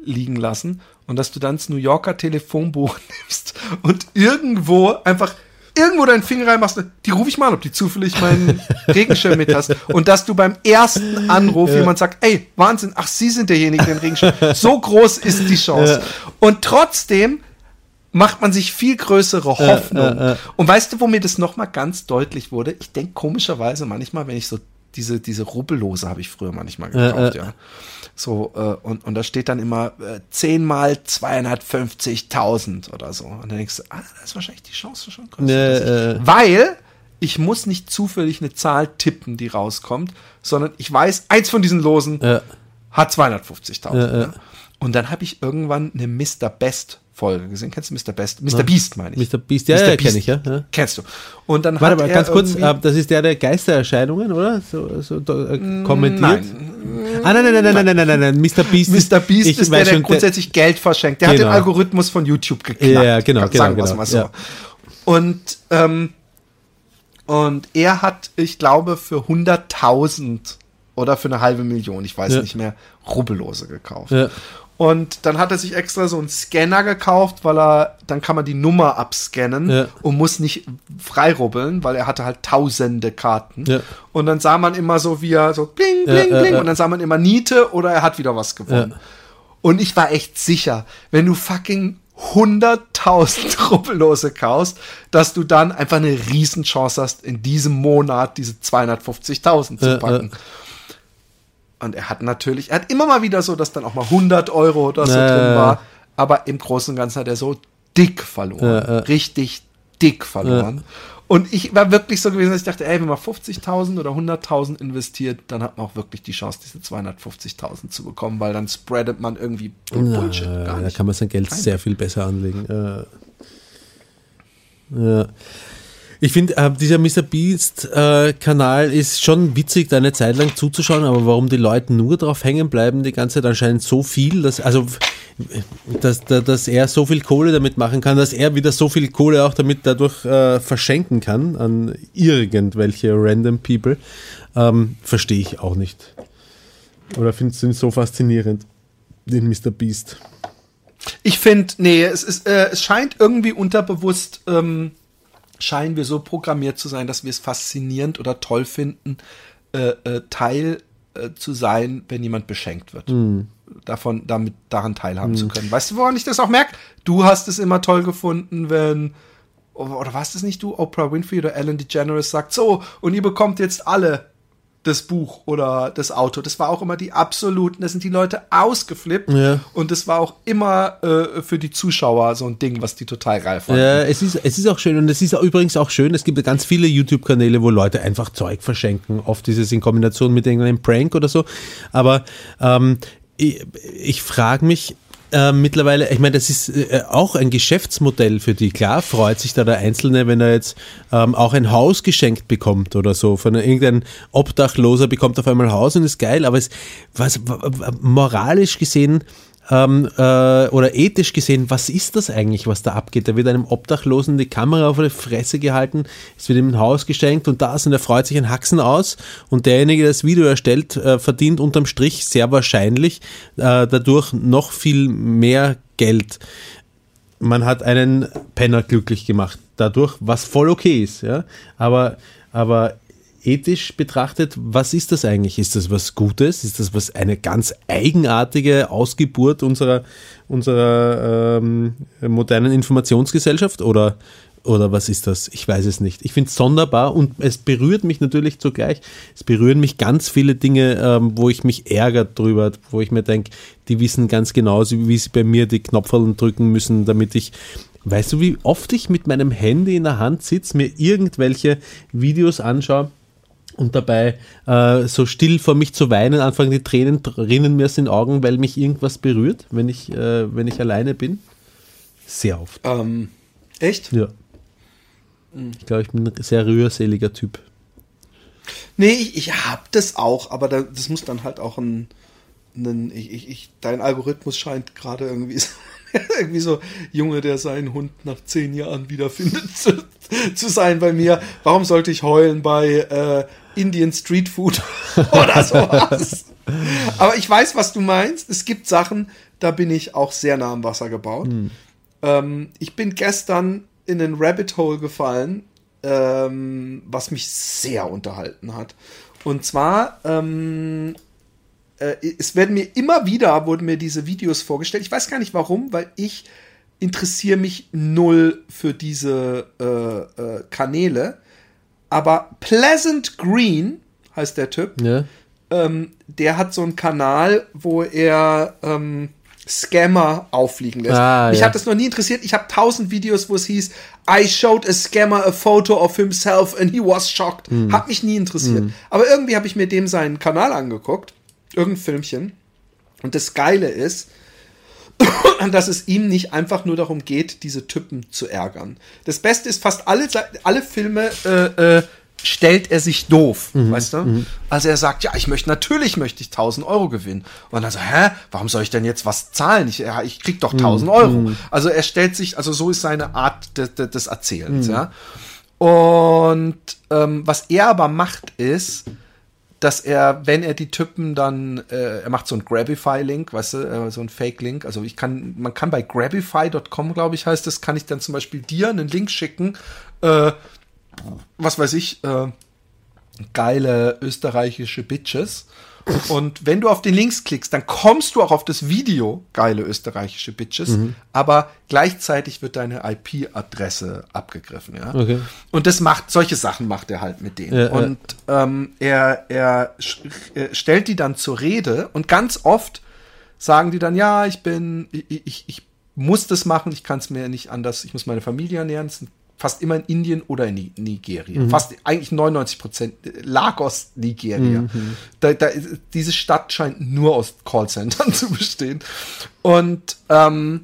liegen lassen. Und dass du dann das New Yorker Telefonbuch nimmst und irgendwo einfach irgendwo deinen Finger reinmachst, die rufe ich mal, an, ob die zufällig meinen Regenschirm mit hast. Und dass du beim ersten Anruf jemand sagt, ey, Wahnsinn, ach, Sie sind derjenige, der den Regenschirm, so groß ist die Chance. Und trotzdem macht man sich viel größere Hoffnung. Und weißt du, wo mir das nochmal ganz deutlich wurde? Ich denke komischerweise manchmal, wenn ich so diese, diese Rubbellose habe ich früher manchmal gekauft, ja. So, äh, und, und da steht dann immer äh, 10 mal 250.000 oder so. Und dann denkst du, ah, da ist wahrscheinlich die Chance schon größer. Weil ich muss nicht zufällig eine Zahl tippen, die rauskommt, sondern ich weiß, eins von diesen Losen Ja. hat 250.000. Ja, ja. ne? Und dann habe ich irgendwann eine Mr. Best Folge gesehen. Kennst du Mr. Best? Mr. Beast meine ich. Mr. Beast, ja, Mr. ja, Beast. ich, ja. ja. Kennst du. Und dann Warte hat mal, ganz kurz, äh, das ist der, der Geistererscheinungen, oder? So, so äh, kommentiert. nein. Ah, nein, nein, nein, nein, nein, nein, nein, nein, Mr. Beast. Mr. Beast ich ist der, der grundsätzlich Geld verschenkt. Der hat Genau. den Algorithmus von YouTube geknackt. Ja, genau, genau, genau, mal so. ja. Und, ähm, und er hat, ich glaube, für 100.000 oder für eine halbe Million, ich weiß Ja. nicht mehr, Rubbellose gekauft. Ja. Und dann hat er sich extra so einen Scanner gekauft, weil er, dann kann man die Nummer abscannen Ja. und muss nicht freirubbeln, weil er hatte halt tausende Karten. Ja. Und dann sah man immer so, wie er so bling, Ja, bling, ja, bling. ja. Und dann sah man immer Niete oder er hat wieder was gewonnen. Ja. Und ich war echt sicher, wenn du fucking 100.000 Rubbellose kaufst, dass du dann einfach eine Riesenchance hast, in diesem Monat diese 250.000 zu Ja, packen. Und er hat natürlich, er hat immer mal wieder so, dass dann auch mal 100 Euro oder so Ja, drin war. Aber im Großen und Ganzen hat er so dick verloren. Ja, ja. Richtig dick verloren. Und ich war wirklich so gewesen, dass ich dachte, ey, wenn man 50.000 oder 100.000 investiert, dann hat man auch wirklich die Chance, diese 250.000 zu bekommen, weil dann spreadet man irgendwie Bullshit. Äh, gar da nicht. kann man sein Geld Kein- sehr viel besser anlegen. Äh, ja. Ich finde, äh, dieser Mr. Beast-Kanal ist schon witzig, da eine Zeit lang zuzuschauen, aber warum die Leute nur drauf hängen bleiben die ganze Zeit, anscheinend so viel, dass, also, dass, dass er so viel Kohle damit machen kann, dass er wieder so viel Kohle auch damit dadurch äh, verschenken kann an irgendwelche random People, ähm, verstehe ich auch nicht. Oder findest du ihn so faszinierend, den Mr. Beast? Ich finde, nee, es, ist, äh, es scheint irgendwie unterbewusst, ähm, scheinen wir so programmiert zu sein, dass wir es faszinierend oder toll finden, äh, äh, Teil äh, zu sein, wenn jemand beschenkt wird. Davon, damit daran teilhaben zu können. Weißt du, woran ich das auch merke? Du hast es immer toll gefunden, wenn oder war es nicht du, Oprah Winfrey oder Ellen DeGeneres sagt, so, und ihr bekommt jetzt alle das Buch oder das Auto. Das war auch immer die absoluten, da sind die Leute ausgeflippt. Ja. Und das war auch immer äh, für die Zuschauer so ein Ding, was die total geil fanden. Ja, es ist, es ist auch schön und es ist übrigens auch schön, es gibt ganz viele YouTube-Kanäle, wo Leute einfach Zeug verschenken. Oft ist es in Kombination mit irgendeinem Prank oder so. Aber ähm, ich, ich frage mich äh, mittlerweile, ich meine, das ist äh, auch ein Geschäftsmodell für die. Klar freut sich da der Einzelne, wenn er jetzt ähm, auch ein Haus geschenkt bekommt oder so. Von irgendeinem Obdachloser bekommt auf einmal ein Haus und ist geil, aber es was moralisch gesehen ähm, äh, oder ethisch gesehen, was ist das eigentlich, was da abgeht? Da wird einem Obdachlosen die Kamera auf die Fresse gehalten, es wird ihm ein Haus geschenkt und das und er freut sich ein Haxen aus und derjenige, der das Video erstellt, äh, verdient unterm Strich sehr wahrscheinlich äh, dadurch noch viel mehr Geld. Man hat einen Penner glücklich gemacht dadurch, was voll okay ist, ja. Aber, aber ethisch betrachtet, was ist das eigentlich? Ist das was Gutes? Ist das was eine ganz eigenartige Ausgeburt unserer, unserer ähm, modernen Informationsgesellschaft? Oder, oder was ist das? Ich weiß es nicht. Ich finde es sonderbar und es berührt mich natürlich zugleich. Es berühren mich ganz viele Dinge, ähm, wo ich mich ärgere drüber, wo ich mir denke, die wissen ganz genau, wie sie bei mir die Knopferl drücken müssen, damit ich Weißt du, wie oft ich mit meinem Handy in der Hand sitze, mir irgendwelche Videos anschaue und dabei äh, so still vor mich zu weinen, anfangen die Tränen rinnen mir aus den Augen, weil mich irgendwas berührt, wenn ich, äh, wenn ich alleine bin? Sehr oft. Ähm, echt? Ja. Ich glaube, ich bin ein sehr rührseliger Typ. Nee, ich, ich hab das auch, aber da, das muss dann halt auch ein, ein ich, ich, dein Algorithmus scheint gerade irgendwie so, irgendwie so Junge, der seinen Hund nach zehn Jahren wiederfindet zu, zu sein bei mir. Warum sollte ich heulen bei äh, Indian Street Food oder sowas? aber ich weiß, was du meinst. Es gibt Sachen, da bin ich auch sehr nah am Wasser gebaut. Ähm, ich bin gestern in einen Rabbit Hole gefallen, ähm, was mich sehr unterhalten hat. Und zwar, ähm, äh, es werden mir immer wieder, wurden mir diese Videos vorgestellt. Ich weiß gar nicht warum, weil ich interessiere mich null für diese äh, äh, Kanäle. Aber Pleasant Green heißt der Typ Ja. ähm, der hat so einen Kanal, wo er ähm, Scammer auffliegen lässt. Ah, Mich ja. hat das noch nie interessiert. Ich habe tausend Videos, wo es hieß, I showed a scammer a photo of himself and he was shocked. Hm. Hat mich nie interessiert. Aber irgendwie habe ich mir dem seinen Kanal angeguckt. Irgendein Filmchen. Und das Geile ist, dass es ihm nicht einfach nur darum geht, diese Typen zu ärgern. Das Beste ist, fast alle, alle Filme äh, äh, stellt er sich doof, weißt du? Also er sagt, ja, ich möchte, natürlich möchte ich 1000 Euro gewinnen. Und dann so, hä, warum soll ich denn jetzt was zahlen? Ich, ja, ich krieg doch 1000 Euro. Also er stellt sich, also so ist seine Art de, de, des Erzählens, ja. Und ähm, was er aber macht, ist, dass er, wenn er die Typen dann, äh, er macht so ein Grabify-Link, weißt du, äh, so ein Fake-Link. Also ich kann, man kann bei grabify.com, glaube ich, heißt das, kann ich dann zum Beispiel dir einen Link schicken, äh, was weiß ich, äh, geile österreichische Bitches. Und wenn du auf den Links klickst, dann kommst du auch auf das Video, geile österreichische Bitches, aber gleichzeitig wird deine IP-Adresse abgegriffen, ja. Okay. Und das macht, solche Sachen macht er halt mit denen. Ja, ja. und ähm, er, er sch- äh, stellt die dann zur Rede und ganz oft sagen die dann, ja, ich bin, ich, ich, ich muss das machen, ich kann es mir nicht anders, ich muss meine Familie ernähren. Es sind fast immer in Indien oder in Ni- Nigeria. Mhm. Fast eigentlich 99 Prozent. Lagos, Nigeria. Mhm. Da, da, diese Stadt scheint nur aus Callcentern zu bestehen. Und ähm,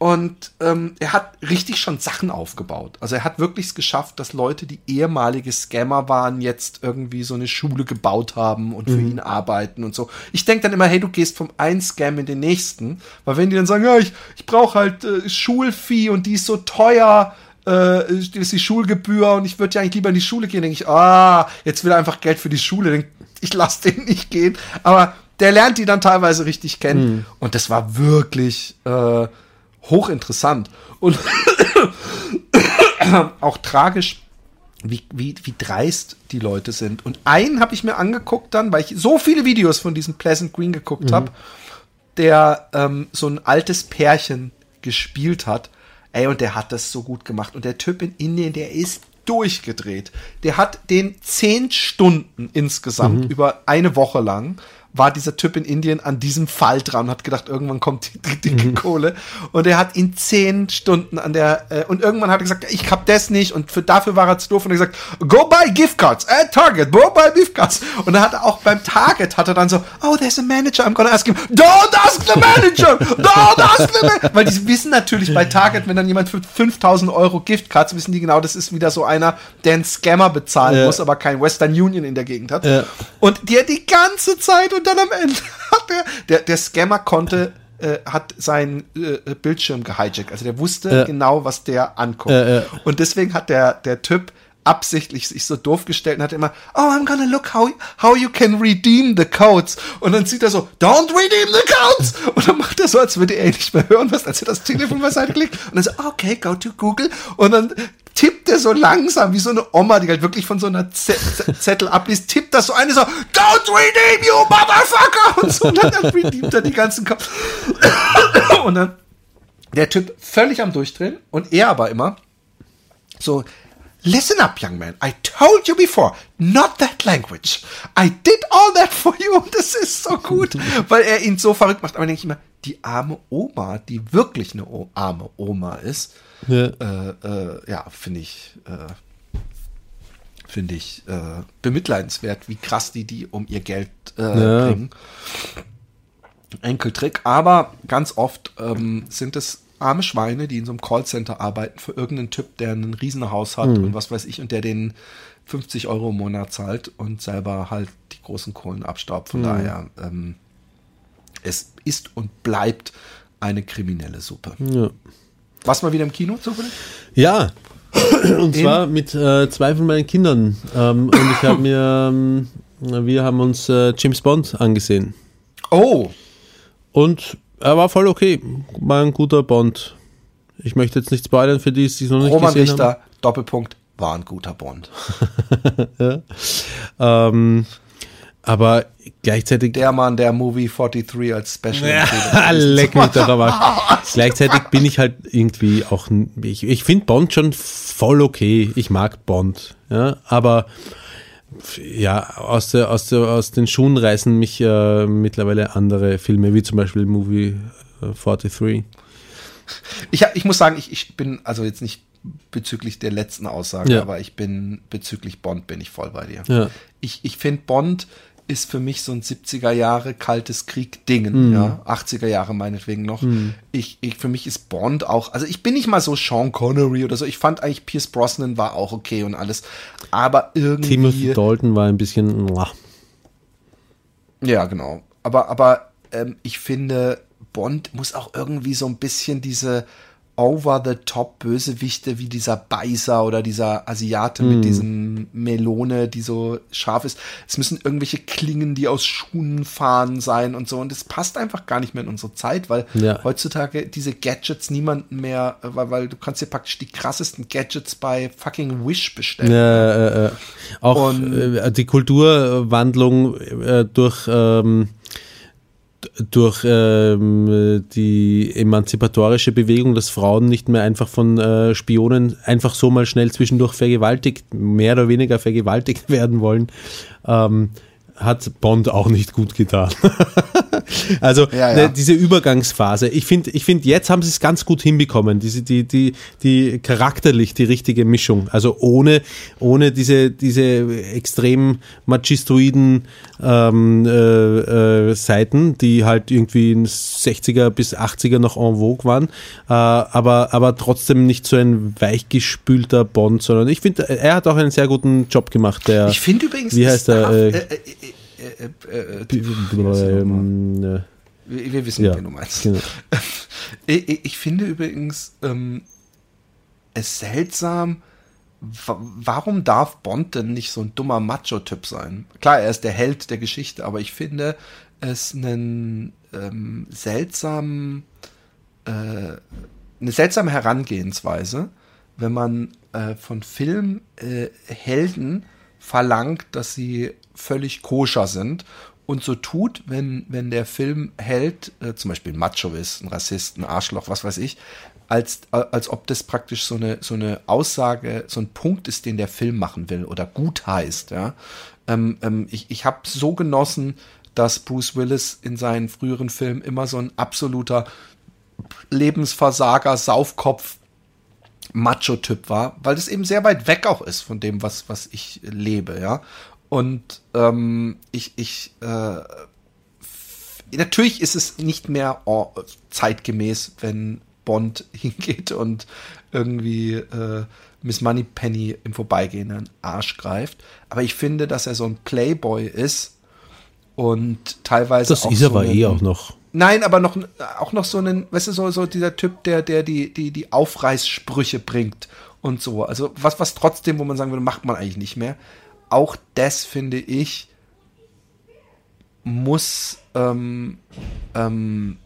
und ähm, er hat richtig schon Sachen aufgebaut. Also er hat wirklich es geschafft, dass Leute, die ehemalige Scammer waren, jetzt irgendwie so eine Schule gebaut haben und für ihn arbeiten und so. Ich denke dann immer, hey, du gehst vom einen Scam in den nächsten. Weil wenn die dann sagen, ja, ich, ich brauche halt äh, Schulfee und die ist so teuer, äh, ist die Schulgebühr und ich würde ja eigentlich lieber in die Schule gehen, denke ich, ah, jetzt will er einfach Geld für die Schule, denk, ich lasse den nicht gehen. Aber der lernt die dann teilweise richtig kennen. Und das war wirklich äh, hochinteressant. Und auch tragisch, wie, wie, wie dreist die Leute sind. Und einen habe ich mir angeguckt dann, weil ich so viele Videos von diesem Pleasant Green geguckt habe, der ähm, so ein altes Pärchen gespielt hat. Ey, und der hat das so gut gemacht. Und der Typ in Indien, der ist durchgedreht. Der hat den zehn Stunden insgesamt über eine Woche lang war dieser Typ in Indien an diesem Fall dran und hat gedacht, irgendwann kommt die, die dicke Kohle. Und er hat ihn zehn Stunden an der, äh, und irgendwann hat er gesagt, ich hab das nicht und für, dafür war er zu doof und er hat gesagt, go buy gift cards at Target, go buy gift cards. Und dann hat er auch beim Target hat er dann so, oh, there's a manager, I'm gonna ask him, don't ask the manager, don't ask the manager. Weil die wissen natürlich bei Target, wenn dann jemand für 5000 Euro Gift Cards, wissen die genau, das ist wieder so einer, der einen Scammer bezahlen Ja. muss, aber kein Western Union in der Gegend hat. Ja. Und der die ganze Zeit und dann am Ende hat der, der, der Scammer konnte, äh, hat seinen äh, Bildschirm gehijackt. Also der wusste Ja. genau, was der anguckt. Und deswegen hat der, der Typ absichtlich sich so doof gestellt und hat immer, oh, I'm gonna look how, how you can redeem the codes. Und dann sieht er so, don't redeem the codes. Und dann macht er so, als würde er nicht mehr hören, was, als er das Telefon beiseite klickt. Und dann so, okay, go to Google. Und dann tippt er so langsam, wie so eine Oma, die halt wirklich von so einer Z Z Zettel abliest, tippt das so eine so, don't redeem you, motherfucker! Und so, und dann redeemt er die ganzen Codes. Und dann der Typ völlig am Durchdrehen und er aber immer, So, listen up, young man. I told you before, not that language. I did all that for you. Das ist so gut, weil er ihn so verrückt macht. Aber denke ich immer, die arme Oma, die wirklich eine o arme Oma ist, Ja. äh, äh, ja, finde ich, äh, finde ich äh, bemitleidenswert, wie krass die die um ihr Geld äh, Ja. bringen. Enkeltrick, aber ganz oft ähm, sind es arme Schweine, die in so einem Callcenter arbeiten für irgendeinen Typ, der ein Riesenhaus hat und was weiß ich und der den 50 Euro im Monat zahlt und selber halt die großen Kohlen abstaubt. Von daher, ähm, es ist und bleibt eine kriminelle Suppe. Ja. Was mal wieder im Kino zufällig? Ja, und zwar mit äh, zwei von meinen Kindern. Ähm, und ich habe mir, ähm, wir haben uns äh, James Bond angesehen. Oh, Und er war voll okay. War ein guter Bond. Ich möchte jetzt nicht spoilern für die, die es noch nicht Roman gesehen Richter, Doppelpunkt, war ein guter Bond. haben. Ähm, aber gleichzeitig Der Mann, der Movie 43 als Special Ja, leck mich doch aber. Gleichzeitig bin ich halt irgendwie auch, ich, ich finde Bond schon voll okay. Ich mag Bond, ja, aber ja, aus, der, aus, der, aus den Schuhen reißen mich äh, mittlerweile andere Filme, wie zum Beispiel Movie äh, 43. Ich, ich muss sagen, ich, ich bin also jetzt nicht bezüglich der letzten Aussage, Ja. aber ich bin bezüglich Bond bin ich voll bei dir. Ja. Ich, ich finde Bond ist für mich so ein 70er Jahre kaltes Mhm. Krieg-Dingen, ja, 80er Jahre meinetwegen noch. Ich, ich, für mich ist Bond auch, also ich bin nicht mal so Sean Connery oder so. Ich fand eigentlich Pierce Brosnan war auch okay und alles, aber irgendwie Timothy Dalton war ein bisschen, muah. Ja, genau. Aber, aber ähm, ich finde, Bond muss auch irgendwie so ein bisschen diese over-the-top Bösewichte wie dieser Beißer oder dieser Asiate Hm. mit diesem Melone, die so scharf ist. Es müssen irgendwelche Klingen, die aus Schuhen fahren sein und so. Und das passt einfach gar nicht mehr in unsere Zeit, weil Ja. heutzutage diese Gadgets niemanden mehr, äh, weil, weil du kannst dir praktisch die krassesten Gadgets bei fucking Wish bestellen. Äh, äh, auch Und- äh, die Kulturwandlung äh, durch ähm, durch ähm, die emanzipatorische Bewegung, dass Frauen nicht mehr einfach von äh, Spionen einfach so mal schnell zwischendurch vergewaltigt, mehr oder weniger vergewaltigt werden wollen, ähm, hat Bond auch nicht gut getan. also Ja, ja. ne, diese Übergangsphase. Ich finde, ich finde, jetzt haben sie es ganz gut hinbekommen. Diese, die, die, die charakterlich die richtige Mischung. Also ohne, ohne diese, diese extrem machistoiden ähm, äh, äh, Seiten, die halt irgendwie in 60er bis 80er noch en vogue waren, äh, aber, aber trotzdem nicht so ein weichgespülter Bond, sondern ich finde, er hat auch einen sehr guten Job gemacht. Der, Ich finde übrigens, Wie heißt der, darf- äh, wir, wissen, ja, wen du meinst. genau. Ich, ich, finde übrigens ähm, es seltsam, wa- warum darf Bond denn nicht so ein dummer Macho-Typ sein? Klar, er ist der Held der Geschichte, aber ich finde es einen ähm, seltsamen, äh, eine seltsame Herangehensweise, wenn man äh, von Filmhelden äh, verlangt, dass sie völlig koscher sind und so tut, wenn, wenn der Filmheld äh, zum Beispiel Macho ist, ein Rassist, ein Arschloch, was weiß ich, als, äh, als ob das praktisch so eine, so eine Aussage, so ein Punkt ist, den der Film machen will oder gut heißt. Ja? Ähm, ähm, ich ich habe so genossen, dass Bruce Willis in seinen früheren Filmen immer so ein absoluter Lebensversager, Saufkopf, Macho-Typ war, weil das eben sehr weit weg auch ist von dem, was, was ich lebe, ja. Und ähm, ich, ich, äh, natürlich ist es nicht mehr oh, zeitgemäß, wenn Bond hingeht und irgendwie äh, Miss Moneypenny im Vorbeigehen an den Arsch greift. Aber ich finde, dass er so ein Playboy ist und teilweise Das auch ist so aber einen- eh auch noch. Nein, aber noch auch noch so einen, weißt du, so, so dieser Typ, der, der die, die, die Aufreißsprüche bringt und so. Also was, was trotzdem, wo man sagen würde, macht man eigentlich nicht mehr. Auch das finde ich, muss ähm, ähm,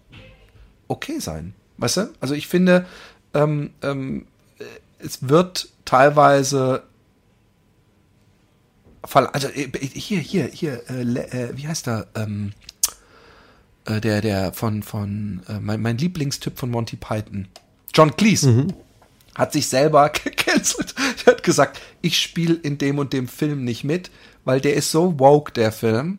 okay sein. Weißt du? Also ich finde, ähm, ähm, äh, es wird teilweise also äh, hier, hier, hier, äh, äh, wie heißt er? Ähm, äh, der, der von, von äh, mein, mein Lieblingstyp von Monty Python. John Cleese. Hat sich selber, gecancelt. Der hat gesagt, ich spiele in dem und dem Film nicht mit, weil der ist so woke, der Film.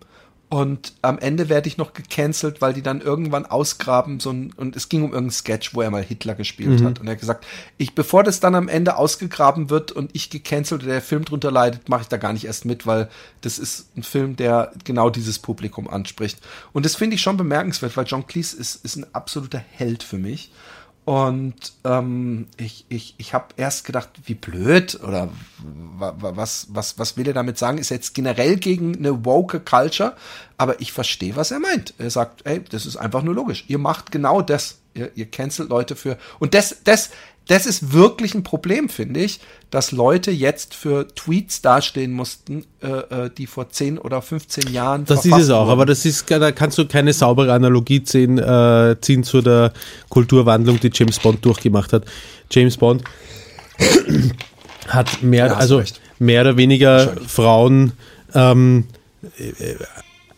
Und am Ende werde ich noch gecancelt, weil die dann irgendwann ausgraben, so ein, und es ging um irgendeinen Sketch, wo er mal Hitler gespielt hat. Und er hat gesagt, ich, bevor das dann am Ende ausgegraben wird und ich gecancelt oder der Film drunter leidet, mache ich da gar nicht erst mit, weil das ist ein Film, der genau dieses Publikum anspricht. Und das finde ich schon bemerkenswert, weil John Cleese ist, ist ein absoluter Held für mich. Und ähm, ich, ich, ich habe erst gedacht, wie blöd oder wa- wa- was, was, was will er damit sagen? Ist er jetzt generell gegen eine woke Culture, aber ich verstehe, was er meint. Er sagt, ey, das ist einfach nur logisch. Ihr macht genau das. Ihr, ihr cancelt Leute für. Und das, das, das ist wirklich ein Problem, finde ich, dass Leute jetzt für Tweets dastehen mussten, äh, äh, die vor 10 oder 15 Jahren. Das ist es auch, wurden. aber das ist, da kannst du keine saubere Analogie ziehen, äh, ziehen zu der Kulturwandlung, die James Bond durchgemacht hat. James Bond hat mehr, Ja, also recht. mehr oder weniger Frauen ähm, äh,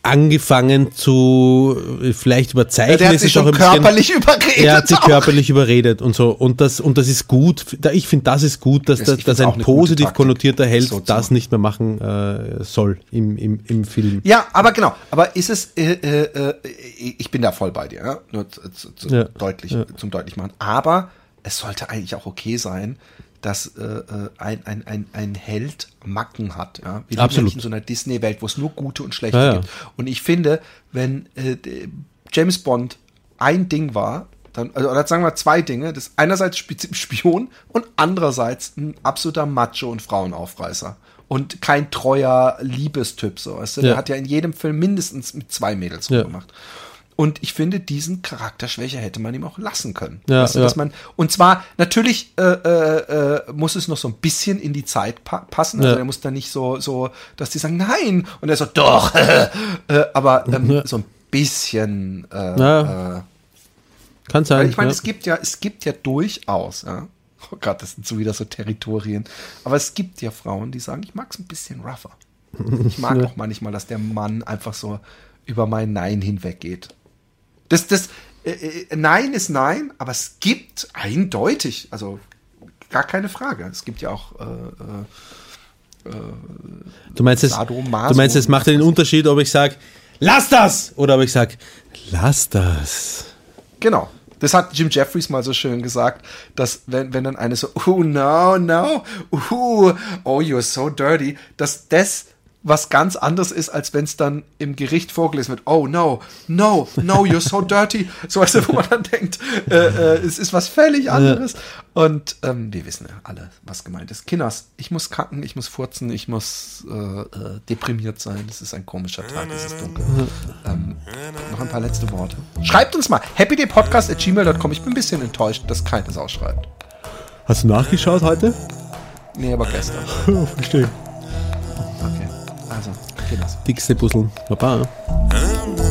angefangen zu äh, vielleicht überzeichnen. Ja, der hat ist sich es auch schon ein bisschen- körperlich überredet. er hat sich auch. körperlich überredet und so. Und das, und das ist gut. Da- Ich finde, das ist gut, dass, Das- dass, ein positiv Taktik, konnotierter Held so das nicht mehr machen äh, soll im, im, im Film. Ja, aber genau. Aber ist es, äh, äh, äh, ich bin da voll bei dir, ja? nur zu, zu, zu Ja, deutlich, ja. zum deutlich machen. Aber es sollte eigentlich auch okay sein, dass äh, äh, ein, ein, ein, ein Held Macken hat. Ja? Wir leben Absolut. nicht in so einer Disney-Welt, wo es nur gute und schlechte Ja, ja. gibt. Und ich finde, wenn äh, James Bond ein Ding war, dann, also, oder sagen wir zwei Dinge, das einerseits Spi- Spion und andererseits ein absoluter Macho und Frauenaufreißer. Und kein treuer Liebestyp, so. Weißt du? Der Ja. hat ja in jedem Film mindestens mit zwei Mädels Ja. rumgemacht. Und ich finde, diesen Charakterschwäche hätte man ihm auch lassen können. Ja, weißt du, ja. dass man, und zwar, natürlich äh, äh, äh, muss es noch so ein bisschen in die Zeit pa passen. Also Ja. er muss da nicht so, so, dass die sagen, nein. Und er so, doch. äh, aber ähm, Ja. so ein bisschen äh, Ja. äh, Kann sein. ich meine, es gibt ja, es gibt ja durchaus, ja. Oh Gott, das sind so wieder so Territorien. Aber es gibt ja Frauen, die sagen, ich mag es ein bisschen rougher. Ich mag auch manchmal, dass der Mann einfach so über mein Nein hinweggeht. Das, das, äh, äh, Nein ist Nein, aber es gibt eindeutig, also gar keine Frage. Es gibt ja auch äh, äh, Du meinst, es, du meinst, es macht ich. Unterschied, ob ich sage, lass das! Oder ob ich sage, lass das. Genau. Das hat Jim Jeffries mal so schön gesagt, dass wenn, wenn dann eine so, oh no, no, uh, oh, you're so dirty, dass das was ganz anderes ist, als wenn es dann im Gericht vorgelesen wird. Oh no, no, no, you're so dirty. So weißt du, wo man dann denkt, äh, äh, es ist was völlig anderes. Und ähm, wir wissen ja alle, was gemeint ist. Kinders, ich muss kacken, ich muss furzen, ich muss äh, äh, deprimiert sein. Es ist ein komischer Tag, es ist dunkel. Ähm, noch ein paar letzte Worte. Schreibt uns mal happydaypodcast.gmail.com. Ich bin ein bisschen enttäuscht, dass keines ausschreibt. Hast du nachgeschaut heute? Nee, aber gestern. Verstehe. Okay. Also, geht das. Dickste Puzzle. Baba. Ähm,